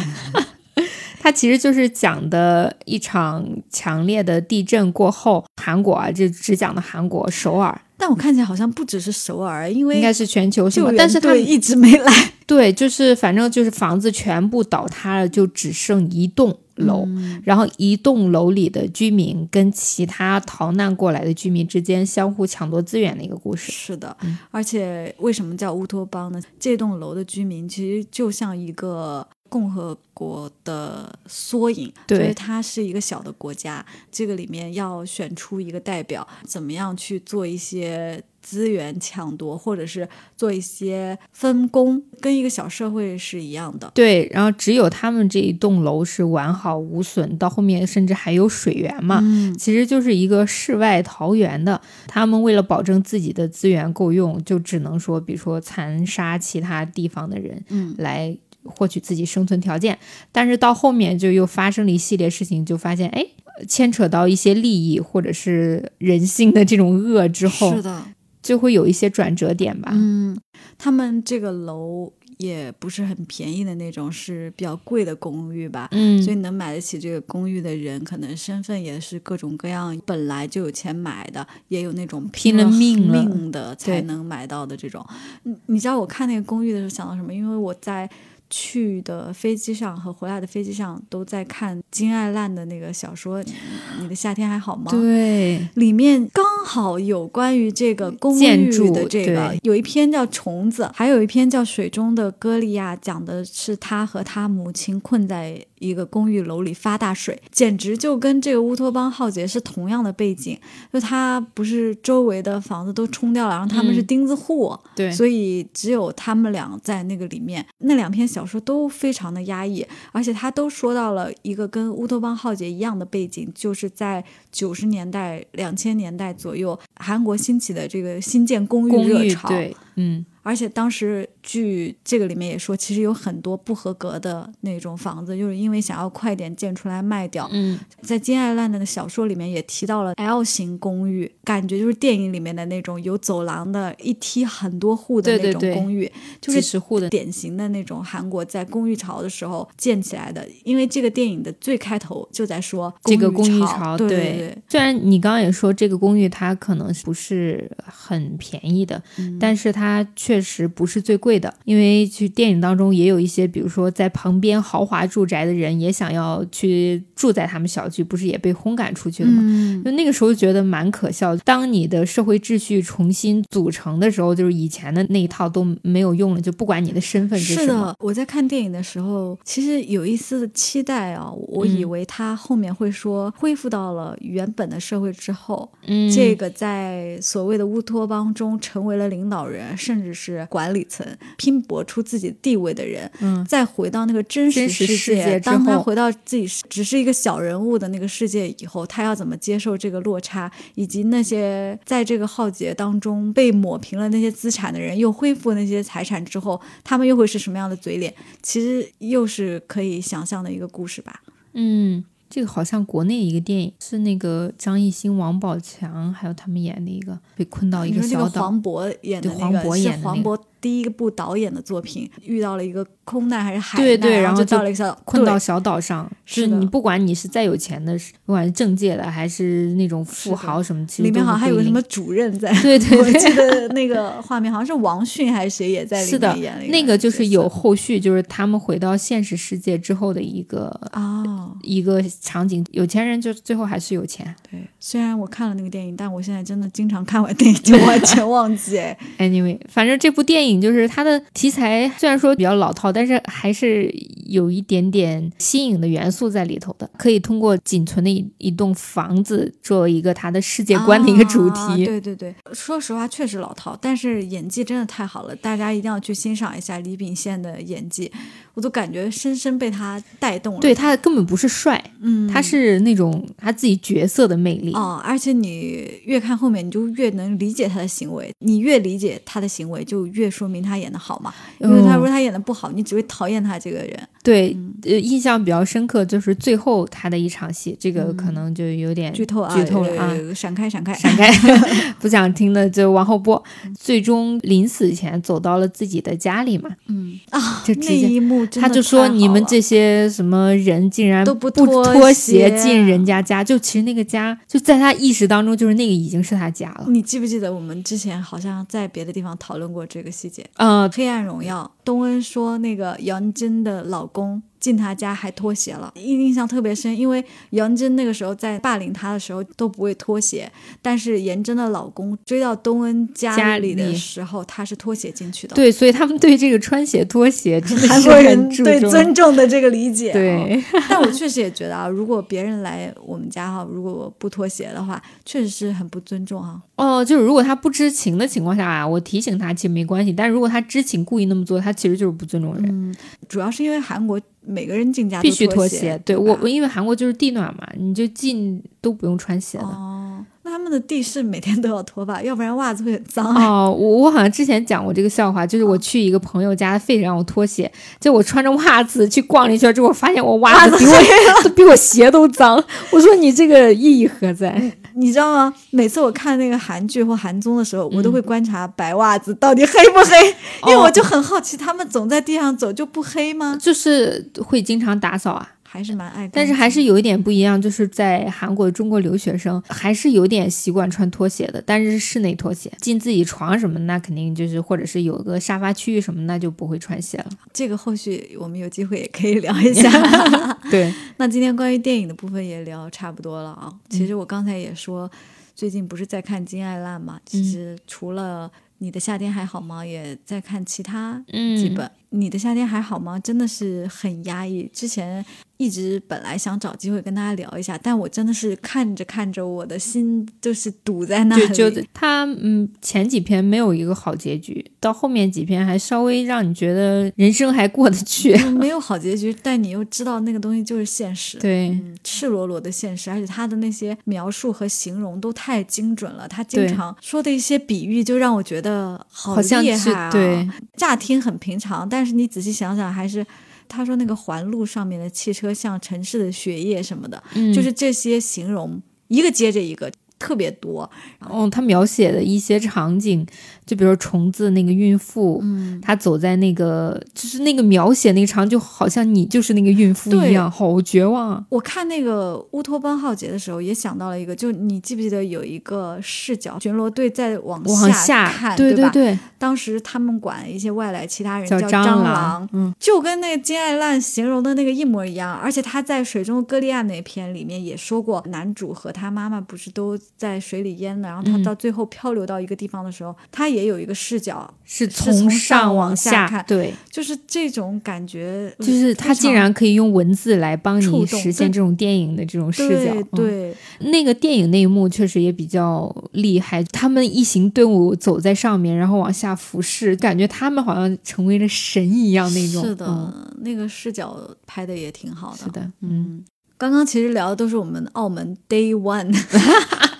S2: 它其实就是讲的一场强烈的地震过后，韩国啊，就只讲的韩国首尔，
S1: 但我看起来好像不只是首尔，因为
S2: 应该是全球性吧。但是它
S1: 一直没来。
S2: 对，就是反正就是房子全部倒塌了，就只剩一栋楼，然后一栋楼里的居民跟其他逃难过来的居民之间相互抢夺资源的一个故事。
S1: 是的，
S2: 嗯
S1: 而且为什么叫乌托邦呢？这栋楼的居民其实就像一个共和国的缩影，
S2: 对
S1: 所以它是一个小的国家。这个里面要选出一个代表，怎么样去做一些资源抢夺，或者是做一些分工，跟一个小社会是一样的。
S2: 对，然后只有他们这一栋楼是完好无损，到后面甚至还有水源嘛，
S1: 嗯，
S2: 其实就是一个世外桃源的。他们为了保证自己的资源够用，就只能说，比如说残杀其他地方的人，
S1: 嗯，
S2: 来获取自己生存条件。但是到后面就又发生了一系列事情，就发现哎，牵扯到一些利益或者是人性的这种恶之后
S1: 是，的，
S2: 就会有一些转折点吧。
S1: 嗯，他们这个楼也不是很便宜的那种，是比较贵的公寓吧。
S2: 嗯，
S1: 所以能买得起这个公寓的人，可能身份也是各种各样，本来就有钱买的，也有那种
S2: 拼了
S1: 了
S2: 命
S1: 命的才能买到的这种。你你知道我看那个公寓的时候想到什么？因为我在去的飞机上和回来的飞机上都在看金爱烂的那个小说《你你的夏天还好吗》。
S2: 对，
S1: 里面刚好有关于这个公寓的这个，有一篇叫《虫子》，还有一篇叫《水中的歌利亚》，讲的是他和他母亲困在一个公寓楼里发大水，简直就跟这个乌托邦浩劫是同样的背景。就他不是周围的房子都冲掉了，然后他们是
S2: 嗯
S1: 钉子户，
S2: 对，
S1: 所以只有他们俩在那个里面。那两篇小说都非常的压抑，而且他都说到了一个跟乌托邦浩劫一样的背景，就是在九十年代、两千年代左右，韩国兴起的这个新建公
S2: 公寓
S1: 寓热潮。
S2: 对，嗯，
S1: 而且当时据这个里面也说，其实有很多不合格的那种房子，就是因为想要快点建出来卖掉。
S2: 嗯，
S1: 在金爱烂的小说里面也提到了 L 型公寓，感觉就是电影里面的那种有走廊的一梯很多户的那
S2: 对对对
S1: 种公寓，就
S2: 几
S1: 是
S2: 十户的，
S1: 典型的那种韩国在公寓潮的时候建起来的。因为这个电影的最开头就在说
S2: 这个公寓
S1: 寓
S2: 潮，
S1: 对
S2: 对。
S1: 对，
S2: 虽然你刚刚也说这个公寓它可能不是很便宜的，
S1: 嗯。
S2: 但是它确实不是最贵的，因为去电影当中也有一些，比如说在旁边豪华住宅的人也想要去住在他们小区，不是也被轰赶出去了吗？
S1: 嗯，
S2: 就那个时候觉得蛮可笑的。当你的社会秩序重新组成的时候，就是以前的那一套都没有用了，就不管你的身份
S1: 是
S2: 什么。
S1: 的，我在看电影的时候，其实有一丝的期待啊，我以
S2: 嗯
S1: 为他后面会说恢复到了原本的社会之后，
S2: 嗯，
S1: 这个在所谓的乌托邦中成为了领导人，甚至是管理层，拼搏出自己地位的人，
S2: 嗯
S1: 再回到那个真实
S2: 世
S1: 界，当他回到自己只是一个小人物的那个世界以后，他要怎么接受这个落差，以及那些在这个浩劫当中被抹平了那些资产的人，又恢复那些财产之后，他们又会是什么样的嘴脸？其实又是可以想象的一个故事吧。
S2: 嗯，这个好像国内一个电影，是那个张艺兴、王宝强还有他们演的一个，被困到一
S1: 个
S2: 小岛。
S1: 黄渤演的那个是黄渤第一部导演的作品，遇到了一个空难还是海难，
S2: 对对，
S1: 然
S2: 后就
S1: 到了一个小
S2: 困到小岛上。
S1: 是
S2: 你不管你是再有钱的，不管是政界的还是那种富豪什么，其实
S1: 里面好像还有什么主任在。
S2: 对对，我
S1: 记得那个画面好像是王迅还是谁也在里面演了。
S2: 那个就是有后续，就是他们回到现实世界之后的一个
S1: 哦
S2: 一个场景。有钱人就最后还是有钱。
S1: 对，虽然我看了那个电影，但我现在真的经常看完电影就完全忘记。哎，
S2: anyway，反正这部电影就是它的题材虽然说比较老套，但是还是有一点点新颖的元素在里头的。可以通过仅存的一一栋房子作为一个它的世界观的一个主题。
S1: 对对对，说实话确实老套，但是演技真的太好了，大家一定要去欣赏一下李秉宪的演技，我都感觉深深被他带动了。
S2: 对他根本不是帅，嗯，他是那种他自己角色的魅力
S1: 哦。而且你越看后面，你就越能理解他的行为，你越理解他的行为，就越说明他演的好嘛。因为他如果他演的不好，你只会讨厌他这个人。
S2: 对，呃，印象比较深刻就是最后他的一场戏，这个可能就有点
S1: 剧透
S2: 啊，剧透了
S1: 啊，闪开，闪开，
S2: 闪开，不想听的就往后播。最终临死前走到了自己的家里嘛，
S1: 嗯啊，
S2: 就
S1: 那一幕
S2: 他就说你们这些什么人竟然
S1: 都不
S2: 脱鞋进人家家，就其实那个家就在他意识当中，就是那个已经是他家了。
S1: 你记不记得我们之前好像在别的地方讨论过这个细节？
S2: 嗯，
S1: 黑暗荣耀，东恩说那个杨真的老公。com 进他家还脱鞋了，印印象特别深，因为杨真那个时候在霸凌他的时候都不会脱鞋，但是颜真的老公追到东恩
S2: 家
S1: 里的时候，他是脱鞋进去的。
S2: 对，所以他们对这个穿鞋脱鞋，
S1: 韩国人对尊重的这个理解。
S2: 对，
S1: 但我确实也觉得啊，如果别人来我们家哈，如果我不脱鞋的话，确实是很不尊重啊。
S2: 哦，就是如果他不知情的情况下啊，我提醒他其实没关系，但如果他知情故意那么做，他其实就是不尊重人。
S1: 嗯，主要是因为韩国。每个人进家
S2: 必须脱
S1: 鞋，
S2: 对我我因为韩国就是地暖嘛，你就进都不用穿鞋的。
S1: 哦，那他们的地是每天都要脱吧？要不然袜子会很脏。
S2: 哦，我我好像之前讲过这个笑话，就是我去一个朋友家，非得让我脱鞋，就我穿着袜子去逛了一圈之后，发现我袜子比我 比我鞋都脏。我说你这个意义何在？
S1: 你知道吗？每次我看那个韩剧或韩综的时候，我都会观察白袜子到底黑不黑，因为我就很好奇，他们总在地上走就不黑吗？
S2: 就是会经常打扫啊。
S1: 还是蛮爱，
S2: 但是还是有一点不一样，就是在韩国中国留学生还是有点习惯穿拖鞋的，但是室内拖鞋进自己床什么，那肯定就是或者是有个沙发区域什么，那就不会穿鞋了。
S1: 这个后续我们有机会也可以聊一下。
S2: 对，
S1: 那今天关于电影的部分也聊差不多了啊。其实我刚才也说，最近不是在看金爱烂嘛？其实除了你的夏天还好吗？也在看其他几本。你的夏天还好吗？真的是很压抑。之前。一直本来想找机会跟大家聊一下，但我真的是看着看着，我的心就是堵在那里。
S2: 就就他嗯，前几篇没有一个好结局，到后面几篇还稍微让你觉得人生还过得去。
S1: 没有好结局，但你又知道那个东西就是现实，
S2: 对，
S1: 赤裸裸的现实。而且他的那些描述和形容都太精准了，他经常说的一些比喻就让我觉得好厉害啊！
S2: 对，
S1: 乍听很平常，但是你仔细想想还是。他说：“那个环路上面的汽车像城市的血液什么的，就是这些形容一个接着一个。”特别多，
S2: 然后，他描写的一些场景，就比如虫子那个孕妇，嗯，她走在那个，就是那个描写那个场景，就好像你就是那个孕妇一样，好绝望啊！
S1: 我看那个《乌托邦浩劫》的时候，也想到了一个，就你记不记得有一个视角，巡逻队在往
S2: 下
S1: 看，
S2: 对对对，
S1: 当时他们管一些外来其他人
S2: 叫
S1: 蟑
S2: 螂，
S1: 嗯，就跟那个金爱烂形容的那个一模一样，而且他在《水中歌利亚》那篇里面也说过，男主和他妈妈不是都。在水里淹了，然后他到最后漂流到一个地方的时候，他也有一个视角
S2: 是
S1: 从
S2: 上
S1: 往
S2: 下
S1: 看，
S2: 对，
S1: 就是这种感觉，
S2: 就是他竟然可以用文字来帮你实现这种电影的这种视角。
S1: 对，
S2: 那个电影那一幕确实也比较厉害，他们一行队伍走在上面，然后往下俯视，感觉他们好像成为了神一样那种。
S1: 是的，那个视角拍的也挺好的。
S2: 是的，嗯，
S1: 刚刚其实聊的都是我们澳门 Day One。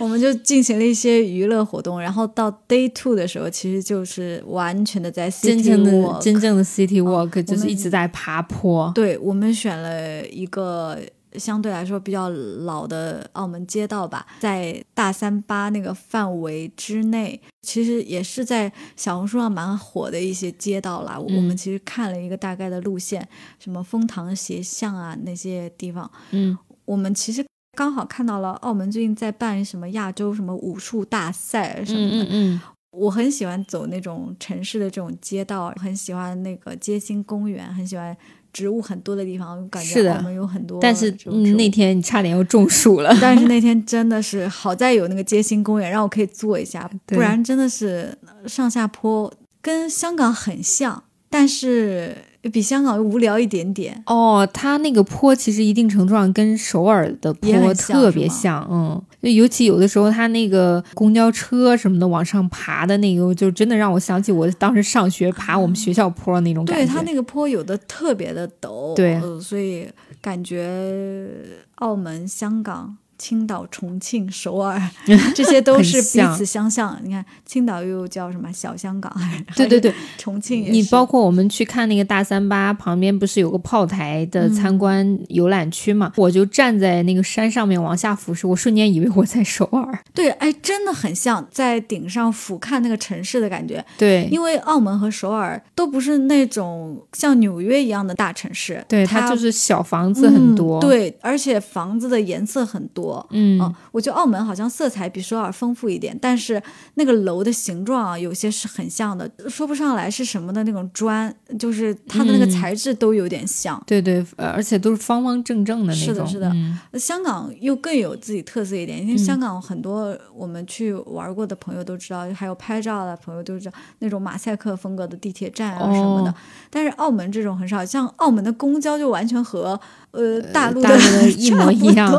S1: 我们就进行了一些娱乐活动，然后到 day two 的时候，其实就是完全的在 city
S2: 真正的
S1: walk
S2: 真正的 city walk 就是一直在爬坡。
S1: 对我们选了一个相对来说比较老的澳门街道吧，在大三巴那个范围之内，其实也是在小红书上蛮火的一些街道啦。我
S2: 嗯
S1: 我们其实看了一个大概的路线，什么枫塘斜巷啊那些地方，
S2: 嗯，
S1: 我们其实。刚好看到了澳门最近在办什么亚洲什么武术大赛什么的，
S2: 嗯嗯嗯，
S1: 我很喜欢走那种城市的这种街道，很喜欢那个街心公园，很喜欢植物很多的地方。感觉我们有很多
S2: 但是那天你差点又中暑了。
S1: 但是那天真的是好在有那个街心公园，让我可以坐一下，不然真的是上下坡跟香港很像，但是比香港无聊一点点。
S2: 哦，它那个坡其实一定程度上跟首尔的坡特别像，嗯，就尤其有的时候它那个公交车什么的往上爬的那个，就真的让我想起我当时上学爬我们学校坡那种感觉。
S1: 对它那个坡有的特别的陡，
S2: 对
S1: 呃所以感觉澳门、香港、青岛、重庆、首尔 这些都是彼此相像。你看，青岛又叫什么小香港？
S2: 对对对，
S1: 重庆也是
S2: 你包括我们去看那个大三巴旁边不是有个炮台的参观游览区嘛？我就站在那个山上面往下俯视，我瞬间以为我在首尔。
S1: 对，哎，真的很像在顶上俯瞰那个城市的感觉。
S2: 对，
S1: 因为澳门和首尔都不是那种像纽约一样的大城市，
S2: 对，
S1: 它
S2: 它就是小房子很多。
S1: 嗯，对，而且房子的颜色很多。
S2: 嗯，
S1: 哦，我觉得澳门好像色彩比首尔丰富一点，但是那个楼的形状啊，有些是很像的，说不上来是什么的那种砖，就是它的那个
S2: 嗯
S1: 材质都有点像。
S2: 对对，呃而且都是方方正正的那种。
S1: 是的是的
S2: 嗯
S1: 香港又更有自己特色一点，因为香港很多我们去玩过的朋友都知道，还有拍照的朋友都知道那种马赛克风格的地铁站啊什么的。
S2: 哦
S1: 但是澳门这种很少，像澳门的公交就完全和呃大陆
S2: 的 一模一样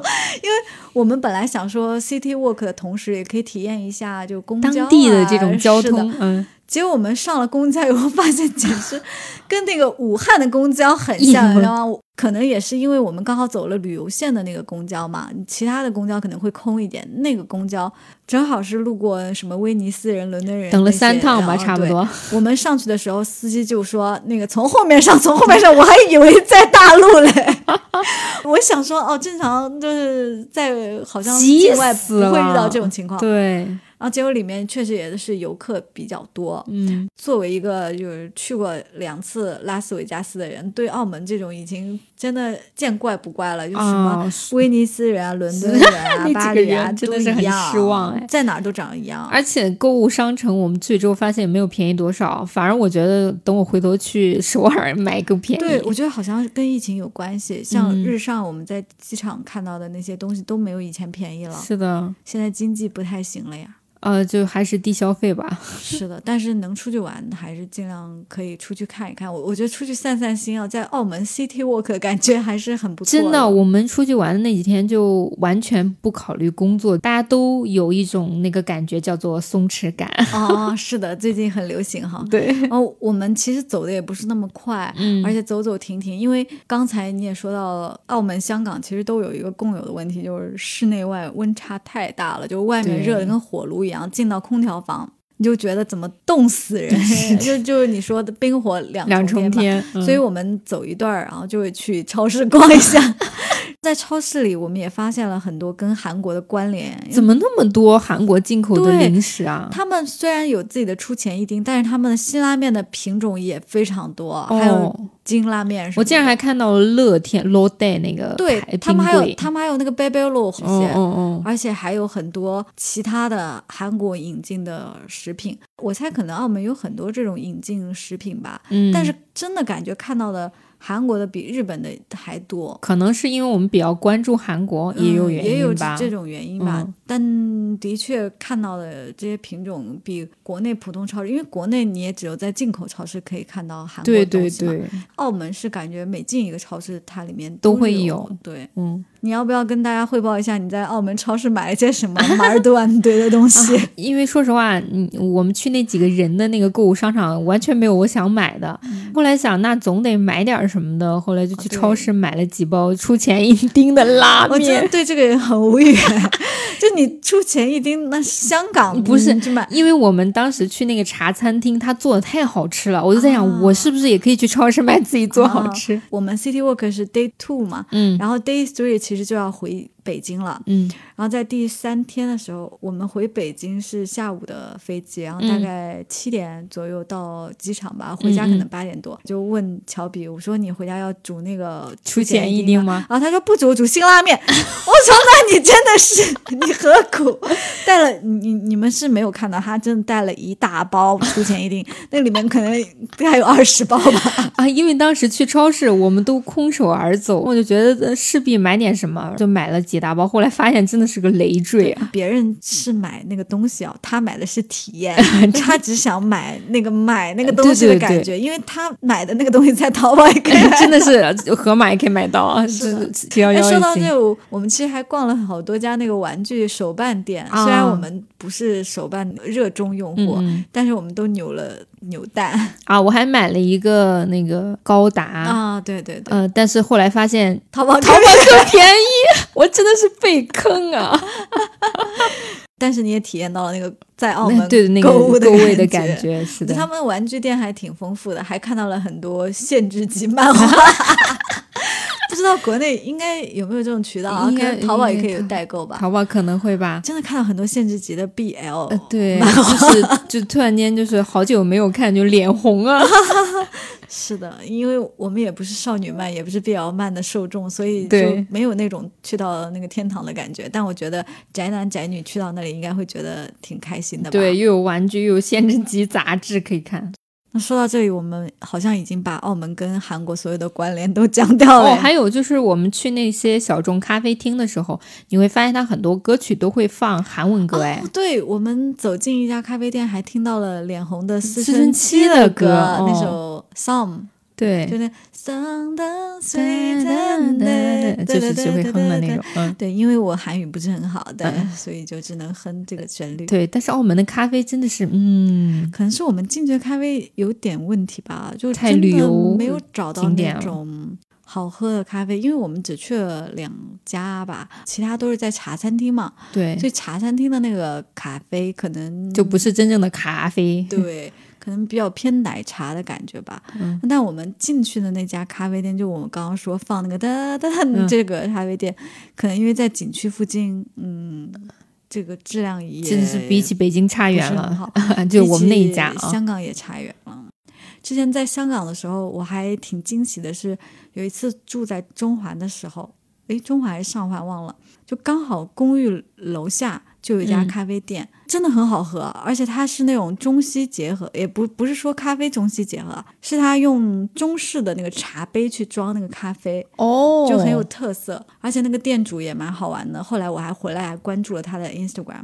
S1: 因为我们本来想说 City Walk 的同时，也可以体验一下就公交、啊、
S2: 当地的这种交通，嗯，
S1: 结果我们上了公交以后，发现简直跟那个武汉的公交很像，
S2: 模
S1: 你知道吗？可能也是因为我们刚好走了旅游线的那个公交嘛，其他的公交可能会空一点。那个公交正好是路过什么威尼斯人、伦敦人，
S2: 等了三趟吧，差不多。
S1: 我们上去的时候，司机就说那个从后面上，从后面上，我还以为在大陆嘞。我想说哦，正常就是在好像境外不会遇到这种情况。
S2: 对，
S1: 然后结果里面确实也是游客比较多。
S2: 嗯，
S1: 作为一个就是去过两次拉斯维加斯的人，对澳门这种已经真的见怪不怪了，就什么
S2: 哦，
S1: 威尼斯人啊、伦敦人啊、巴黎啊，
S2: 真的是很失望哎
S1: 在哪儿都长一样。
S2: 而且购物商城我们去之后发现也没有便宜多少，反而我觉得等我回头去首尔 买更便宜。
S1: 对，我觉得好像跟疫情有关系。像
S2: 嗯
S1: 日上我们在机场看到的那些东西都没有以前便宜了，
S2: 是的，
S1: 现在经济不太行了呀。
S2: 呃，就还是低消费吧。
S1: 是的，但是能出去玩还是尽量可以出去看一看。我我觉得出去散散心啊，在澳门 City Walk 感觉还是很不错
S2: 真的，我们出去玩的那几天就完全不考虑工作，大家都有一种那个感觉叫做松弛感。
S1: 哦，是的，最近很流行哈。
S2: 对，
S1: 哦，我们其实走的也不是那么快，
S2: 嗯
S1: 而且走走停停，因为刚才你也说到了，澳门、香港其实都有一个共有的问题，就是室内外温差太大了，就外面热的跟火炉一样，进到空调房你就觉得怎么冻死人，就就是你说的冰火两
S2: 两
S1: 重天嘛。
S2: 重天，嗯
S1: 所以我们走一段儿，然后就会去超市逛一下。在超市里，我们也发现了很多跟韩国的关联。
S2: 怎么那么多韩国进口的零食啊？
S1: 他们虽然有自己的出前一丁，但是他们的辛拉面的品种也非常多，还有
S2: 哦，
S1: 金拉面什么。
S2: 我竟然还看到了乐天 l o day 那个
S1: 对他们还有他们还有那个 baby roll 这
S2: 哦
S1: 些，
S2: 哦哦，
S1: 而且还有很多其他的韩国引进的食品。我猜可能澳门有很多这种引进食品吧，
S2: 嗯，
S1: 但是真的感觉看到的韩国的比日本的还多。
S2: 可能是因为我们比较关注韩国，也有
S1: 嗯
S2: 原
S1: 也有这
S2: 因吧。
S1: 这种原因吧，
S2: 嗯
S1: 但的确看到的这些品种比国内普通超市，因为国内你也只有在进口超市可以看到韩国东西嘛。
S2: 对，
S1: 澳门是感觉每进一个超市，它里面
S2: 都会
S1: 有
S2: 有。
S1: 对，
S2: 嗯，
S1: 你要不要跟大家汇报一下你在澳门超市买了些什么马尔多安堆的东西？
S2: 因为说实话，嗯，我们去那几个人的那个购物商场，完全没有我想买的。后来想，那总得买点什么的，后来就去超市买了几包出前一丁的拉
S1: 我真的
S2: 面。
S1: 对这个人很无语，就你出钱一丁，那香港
S2: 不是。因为我们当时去那个茶餐厅，他做的太好吃了，我就在想，
S1: 啊
S2: 我是不是也可以去超市买自己做好吃？
S1: 我们 City Walk 是 Day Two 嘛，
S2: 嗯
S1: 然后 Day Three 其实就要回北京了。
S2: 嗯
S1: 然后在第三天的时候，我们回北京是下午的飞机，然后大
S2: 嗯
S1: 概七点左右到机场吧，回家可能八点多。就问乔比，我说你回家要煮那个
S2: 出
S1: 钱
S2: 钱一
S1: 丁吗？然后他说不煮，煮辛拉面。我说那你真的是你何苦 带了你你们是没有看到他真的带了一大包出钱一丁，那里面可能还有二十包吧。
S2: 啊，因为当时去超市，我们都空手而走，我就觉得呃势必买点什么，就买了几大包。后来发现真的是个累赘啊！
S1: 别人是买那个东西啊，他买的是体验，他只想买那个买那个东西的
S2: 对对对
S1: 感觉，因为他买的那个东西在淘宝也可以。
S2: 真的是盒马也可以买到啊，
S1: 是
S2: 七幺
S1: 哎，
S2: 幺
S1: 说到。这个，我们其实还逛了好多家那个玩具手办店。
S2: 啊
S1: 虽然我们不是手办热衷用户，但是我们都扭了扭蛋
S2: 啊，我还买了一个那个高达，
S1: 啊！对对对，
S2: 呃，但是后来发现
S1: 淘宝
S2: 淘宝更便宜，我真的是被坑啊！
S1: 但是你也体验到了那个在澳门
S2: 对那个
S1: 购物的感
S2: 觉是的，
S1: 他们玩具店还挺丰富的，还看到了很多限制级漫画。不知道国内应该有没有这种渠道啊？
S2: 应该
S1: 淘宝也可以有代购吧。
S2: 淘宝可能会吧。
S1: 真的看到很多限制级的 BL，、
S2: 呃，对，就是就突然间就是好久没有看，就脸红啊。
S1: 是的，因为我们也不是少女漫，也不是 BL 漫的受众，所以就没有那种去到那个天堂的感觉。但我觉得宅男宅女去到那里应该会觉得挺开心的吧？
S2: 对，。又有玩具，又有限制级杂志可以看。
S1: 那说到这里，我们好像已经把澳门跟韩国所有的关联都讲掉了。
S2: 哦，还有就是我们去那些小众咖啡厅的时候，你会发现它很多歌曲都会放韩文歌，哎
S1: 哦，，对，我们走进一家咖啡店，还听到了脸红的思
S2: 思春
S1: 期
S2: 期的
S1: 歌，
S2: 歌
S1: 那
S2: 哦
S1: 首《Some》，
S2: 对
S1: 就，是的
S2: 哒
S1: 随
S2: 哒哒就是只会哼的那种，嗯。
S1: 对，因为我韩语不是很好的，
S2: 嗯
S1: 所以就只能哼这个旋律。
S2: 对，但是澳门的咖啡真的是，嗯，
S1: 可能是我们进去的咖啡有点问题吧，就
S2: 太旅游
S1: 没有找到那种好喝的咖啡，因为我们只去了两家吧，其他都是在茶餐厅嘛，
S2: 对
S1: 所，以茶餐厅的那个咖啡可能
S2: 就不是真正的咖啡。
S1: 对，可能比较偏奶茶的感觉吧。
S2: 嗯。
S1: 但我们进去的那家咖啡店，就我们刚刚说放那个哒哒
S2: 嗯。
S1: 这个咖啡店，可能因为在景区附近，嗯，这个质量也
S2: 真的是比起北京差远了，就我们那一家啊，
S1: 香港也差远了。之前在香港的时候，我还挺惊喜的是，有一次住在中环的时候，诶，中环还是上环忘了，就刚好公寓楼下就有一家
S2: 嗯。
S1: 咖啡店，真的很好喝，而且它是那种中西结合，也不不是说咖啡中西结合，是它用中式的那个茶杯去装那个咖啡，
S2: 哦
S1: 就很有特色，而且那个店主也蛮好玩的。后来我还回来还关注了他的 Instagram，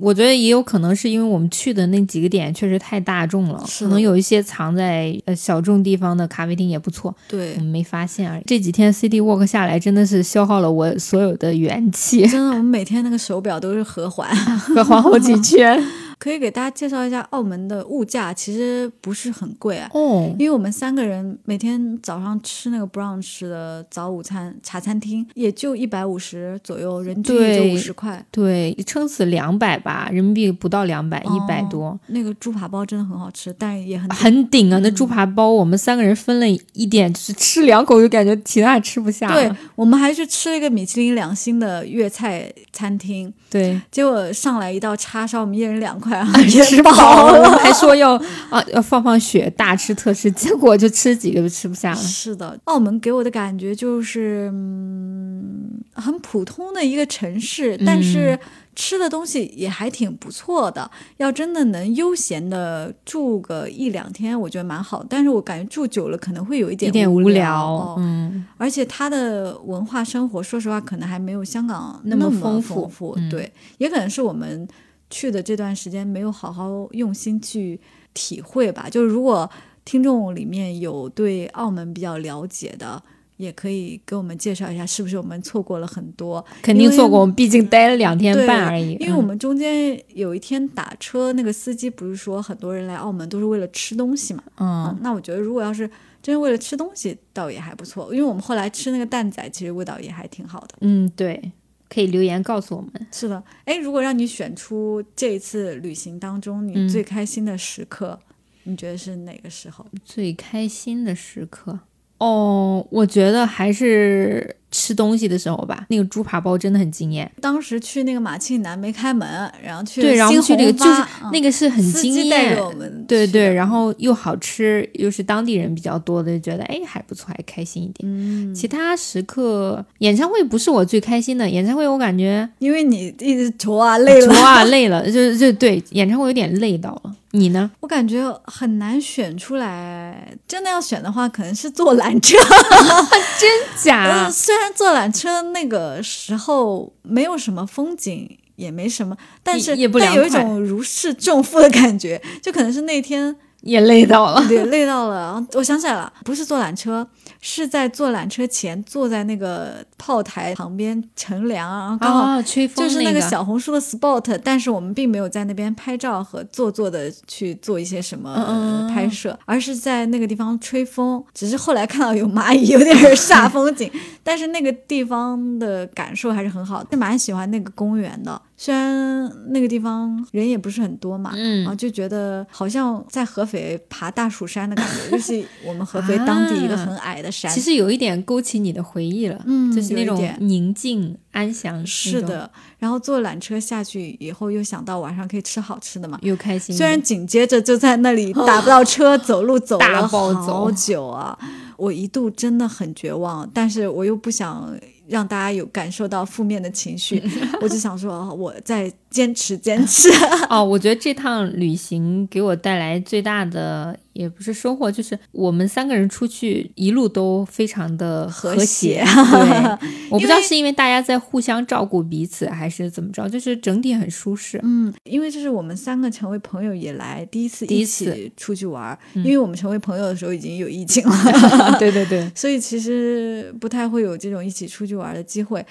S2: 我觉得也有可能是因为我们去的那几个点确实太大众了，可能有一些藏在呃小众地方的咖啡厅也不错，
S1: 对
S2: 我，们没发现而已。这几天 City Walk 下来，真的是消耗了我所有的元气，
S1: 真的，我们每天那个手表都是合环。
S2: 会晃好几圈。
S1: 可以给大家介绍一下澳门的物价，其实不是很贵啊。
S2: 哦，
S1: 因为我们三个人每天早上吃那个 brunch 的早午餐茶餐厅，也就一百五十左右，人均也就
S2: 对
S1: 五十块。
S2: 对，撑死两百吧，人民币不到两百，一百多。
S1: 哦那个猪扒包真的很好吃，但也很
S2: 很顶啊！那猪扒包，我们三个人分了一点，就是吃两口就感觉其他吃不下了。
S1: 对，我们还去吃了一个米其林两星的粤菜餐厅，
S2: 对，
S1: 结果上来一道叉烧，我们一人两块，
S2: 吃饱了，还说要啊要放放血，大吃特吃，结果就吃几个就吃不下了。
S1: 是的，澳门给我的感觉就是，嗯，很普通的一个城市，但是吃的东西也还挺不错的。要真的能悠闲的住个一两天，我觉得蛮好。但是我感觉住久了可能会有一点
S2: 有点
S1: 无
S2: 无聊，
S1: 哦
S2: 嗯，
S1: 而且它的文化生活，说实话，可能还没有香港
S2: 那么
S1: 么
S2: 丰富
S1: 富。
S2: 嗯
S1: 对，也可能是我们去的这段时间没有好好用心去体会吧。就是如果听众里面有对澳门比较了解的，也可以给我们介绍一下，是不是我们错过了很多？
S2: 肯定错过，我们毕竟待了两天半而已。
S1: 因为我
S2: 嗯
S1: 们中间有一天打车，那个司机不是说很多人来澳门都是为了吃东西嘛？
S2: 嗯，
S1: 那我觉得如果要是真是为了吃东西，倒也还不错。因为我们后来吃那个蛋仔，其实味道也还挺好的。
S2: 嗯，对，可以留言告诉我们。
S1: 是的，哎，如果让你选出这一次旅行当中你最开心的时刻，你觉得是哪个时候？
S2: 最开心的时刻？哦，我觉得还是。吃东西的时候吧，那个猪扒包真的很惊艳。
S1: 当时去那个马庆南没开门，然后去
S2: 对，然后去那个就是那个是很惊艳，对对，然后又好吃，又是当地人比较多的，就觉得哎还不错，还开心一点。嗯，其他时刻，演唱会不是我最开心的。演唱会我感觉，
S1: 因为你一直愁啊累了，
S2: 愁啊 累了，就就对，演唱会有点累到了。你呢？
S1: 我感觉很难选出来，真的要选的话，可能是坐缆车。
S2: 真假？
S1: 虽然。坐缆车那个时候没有什么风景，也没什么，但是但有一种如释重负的感觉，就可能是那天。
S2: 也累到了，
S1: 对，累到了。我想起来了，不是坐缆车，是在坐缆车前坐在那个炮台旁边乘凉，然后刚好
S2: 吹风，
S1: 就是那个小红书的 spot。但是我们并没有在那边拍照和做作的去做一些什么拍摄，而是在那个地方吹风。只是后来看到有蚂蚁，有点 煞风景，但是那个地方的感受还是很好，就蛮喜欢那个公园的。虽然那个地方人也不是很多嘛，嗯，啊，就觉得好像在合肥爬大蜀山的感觉，就是我们合肥当地一个很矮的山。
S2: 其实有一点勾起你的回忆了，嗯，就是那种宁静安详。
S1: 是的，然后坐缆车下去以后，又想到晚上可以吃好吃的嘛，
S2: 又开心。
S1: 虽然紧接着就在那里打不到车，走路走了好久啊，我一度真的很绝望，但是我又不想。让大家有感受到负面的情绪，我就想说，我在坚持坚持。
S2: 哦，我觉得这趟旅行给我带来最大的。也不是收获，就是我们三个人出去一路都非常的和谐。对，我不知道是因为大家在互相照顾彼此，还是怎么着，就是整体很舒适。
S1: 嗯，因为这是我们三个成为朋友以来第一次一起出去玩，因为我们成为朋友的时候已经有疫情了。
S2: 对对对，
S1: 所以其实不太会有这种一起出去玩的机会。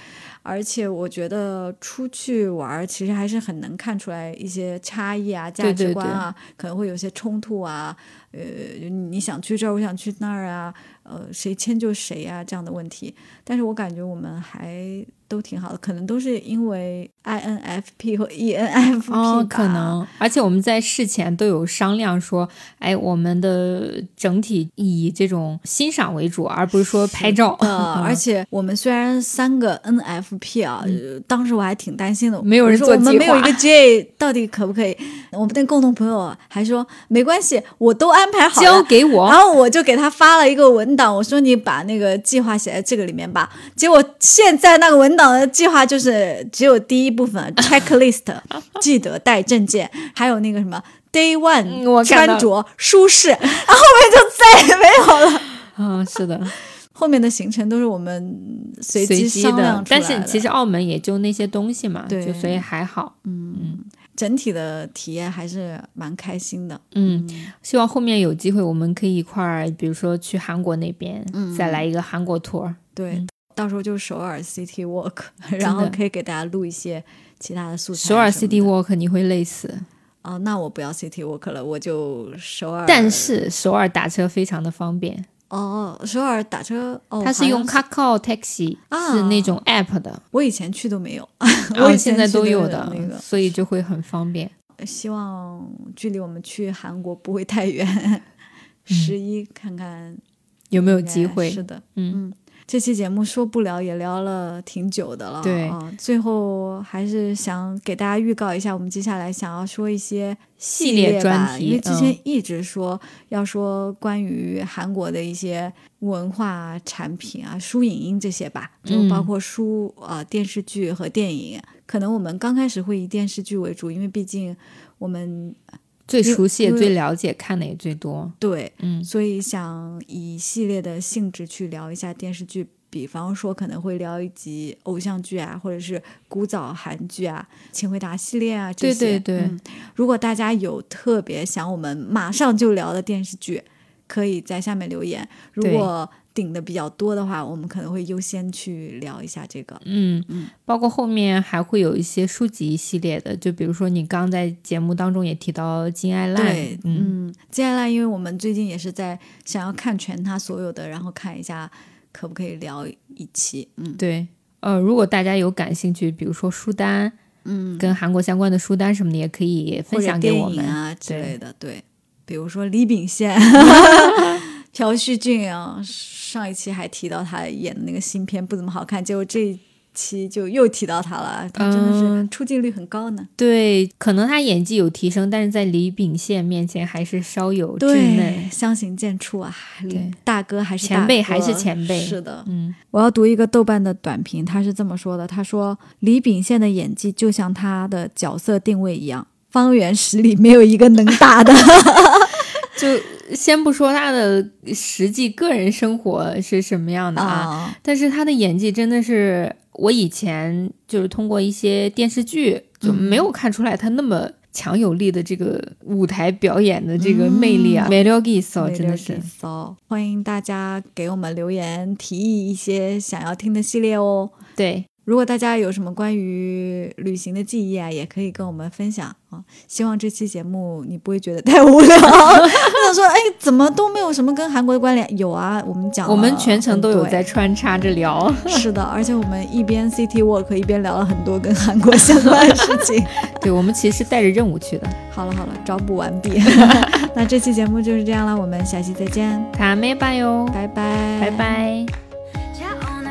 S1: 而且我觉得出去玩其实还是很能看出来一些差异啊、价值观啊，可能会有些冲突啊。呃，你想去这儿，我想去那儿啊，呃，谁迁就谁啊，这样的问题。但是我感觉我们还。都挺好的，可能都是因为 INFP 和 ENFP
S2: 哦，可能。而且我们在事前都有商量说，哎，我们的整体以这种欣赏为主，而不是说拍照。
S1: 呃，而且我们虽然三个 NFP 啊，当时我还挺担心的，
S2: 没有人做
S1: 我们没有一个 J，到底可不可以？我们的共同朋友还说没关系，我都安排好，
S2: 交给我。
S1: 然后我就给他发了一个文档，我说你把那个计划写在这个里面吧。结果现在那个文档。的计划就是只有第一部分 checklist，记得带证件，还有那个什么 day one 我穿着舒适，然后后面就再也没有了。
S2: 啊，是的，
S1: 后面的行程都是我们随机
S2: 的。但是其实澳门也就那些东西嘛，
S1: 对，
S2: 所以还好。
S1: 嗯嗯，整体的体验还是蛮开心的。
S2: 嗯，希望后面有机会我们可以一块儿，比如说去韩国那边，嗯再来一个韩国 tour。
S1: 对。到时候就首尔 City Walk，然后可以给大家录一些其他的素材。
S2: 首尔 City Walk 你会累死
S1: 哦，那我不要 City Walk 了，我就首尔。
S2: 但是首尔打车非常的方便
S1: 哦，首尔打车哦，
S2: 它是用 Kakao Taxi，是那种 App 的。
S1: 我以前去都没有，
S2: 我现在都有
S1: 的那个，
S2: 所以就会很方便。
S1: 希望距离我们去韩国不会太远，十一看看
S2: 有没有机会。
S1: 是的，嗯嗯。这期节目说不聊也聊了挺久的了，
S2: 对
S1: 啊，最后还是想给大家预告一下，我们接下来想要说一些系
S2: 列专题，
S1: 因为之前一直说要说关于韩国的一些文化产品啊、书影音这些吧，就包括书啊、电视剧和电影。可能我们刚开始会以电视剧为主，因为毕竟我们。
S2: 最熟悉也最了解，看的也最多。
S1: 对，嗯，所以想以系列的性质去聊一下电视剧，比方说可能会聊一集偶像剧啊，或者是古早韩剧啊，《请回答》系列啊这
S2: 些。对对对。
S1: 如果大家有特别想我们马上就聊的电视剧，可以在下面留言。如果顶的比较多的话，我们可能会优先去聊一下这个。
S2: 嗯嗯，包括后面还会有一些书籍系列的，就比如说你刚在节目当中也提到金爱烂，
S1: 对，嗯，金爱烂，因为我们最近也是在想要看全他所有的，然后看一下可不可以聊一期。嗯，
S2: 对，呃，如果大家有感兴趣，比如说书单，
S1: 嗯，
S2: 跟韩国相关的书单什么的，也可以分享给我们
S1: 啊之类的。对，比如说李秉宪、朴叙俊啊，上一期还提到他演的那个新片不怎么好看，结果这一。期就又提到他了，他真的是出镜率很高呢。
S2: 对，可能他演技有提升，但是在李秉宪面前还是稍有稚嫩，
S1: 相形见绌啊。对，大哥还是
S2: 前辈，还是前辈。
S1: 是的，
S2: 嗯，
S1: 我要读一个豆瓣的短评，他是这么说的：他说李秉宪的演技就像他的角色定位一样，方圆十里没有一个能打的。
S2: 就先不说他的实际个人生活是什么样的啊，但是他的演技真的是我以前就是通过一些电视剧就没有看出来他那么强有力的这个舞台表演的这个魅力啊，美 i s o 真的是
S1: 欢迎大家给我们留言提议一些想要听的系列哦，
S2: 对。
S1: 如果大家有什么关于旅行的记忆啊，也可以跟我们分享啊。希望这期节目你不会觉得太无聊。我想说，哎，怎么都没有什么跟韩国的关联？有啊，我们讲，
S2: 我们全程都有在穿插着聊。
S1: 是的，而且我们一边 City Walk 一边聊了很多跟韩国相关的事情。
S2: 对，我们其实是带着任务去的。
S1: 好了好了，招补完毕。那这期节目就是这样了，我们下期再见。
S2: 卡梅拜哟，
S1: 拜拜，
S2: 拜拜。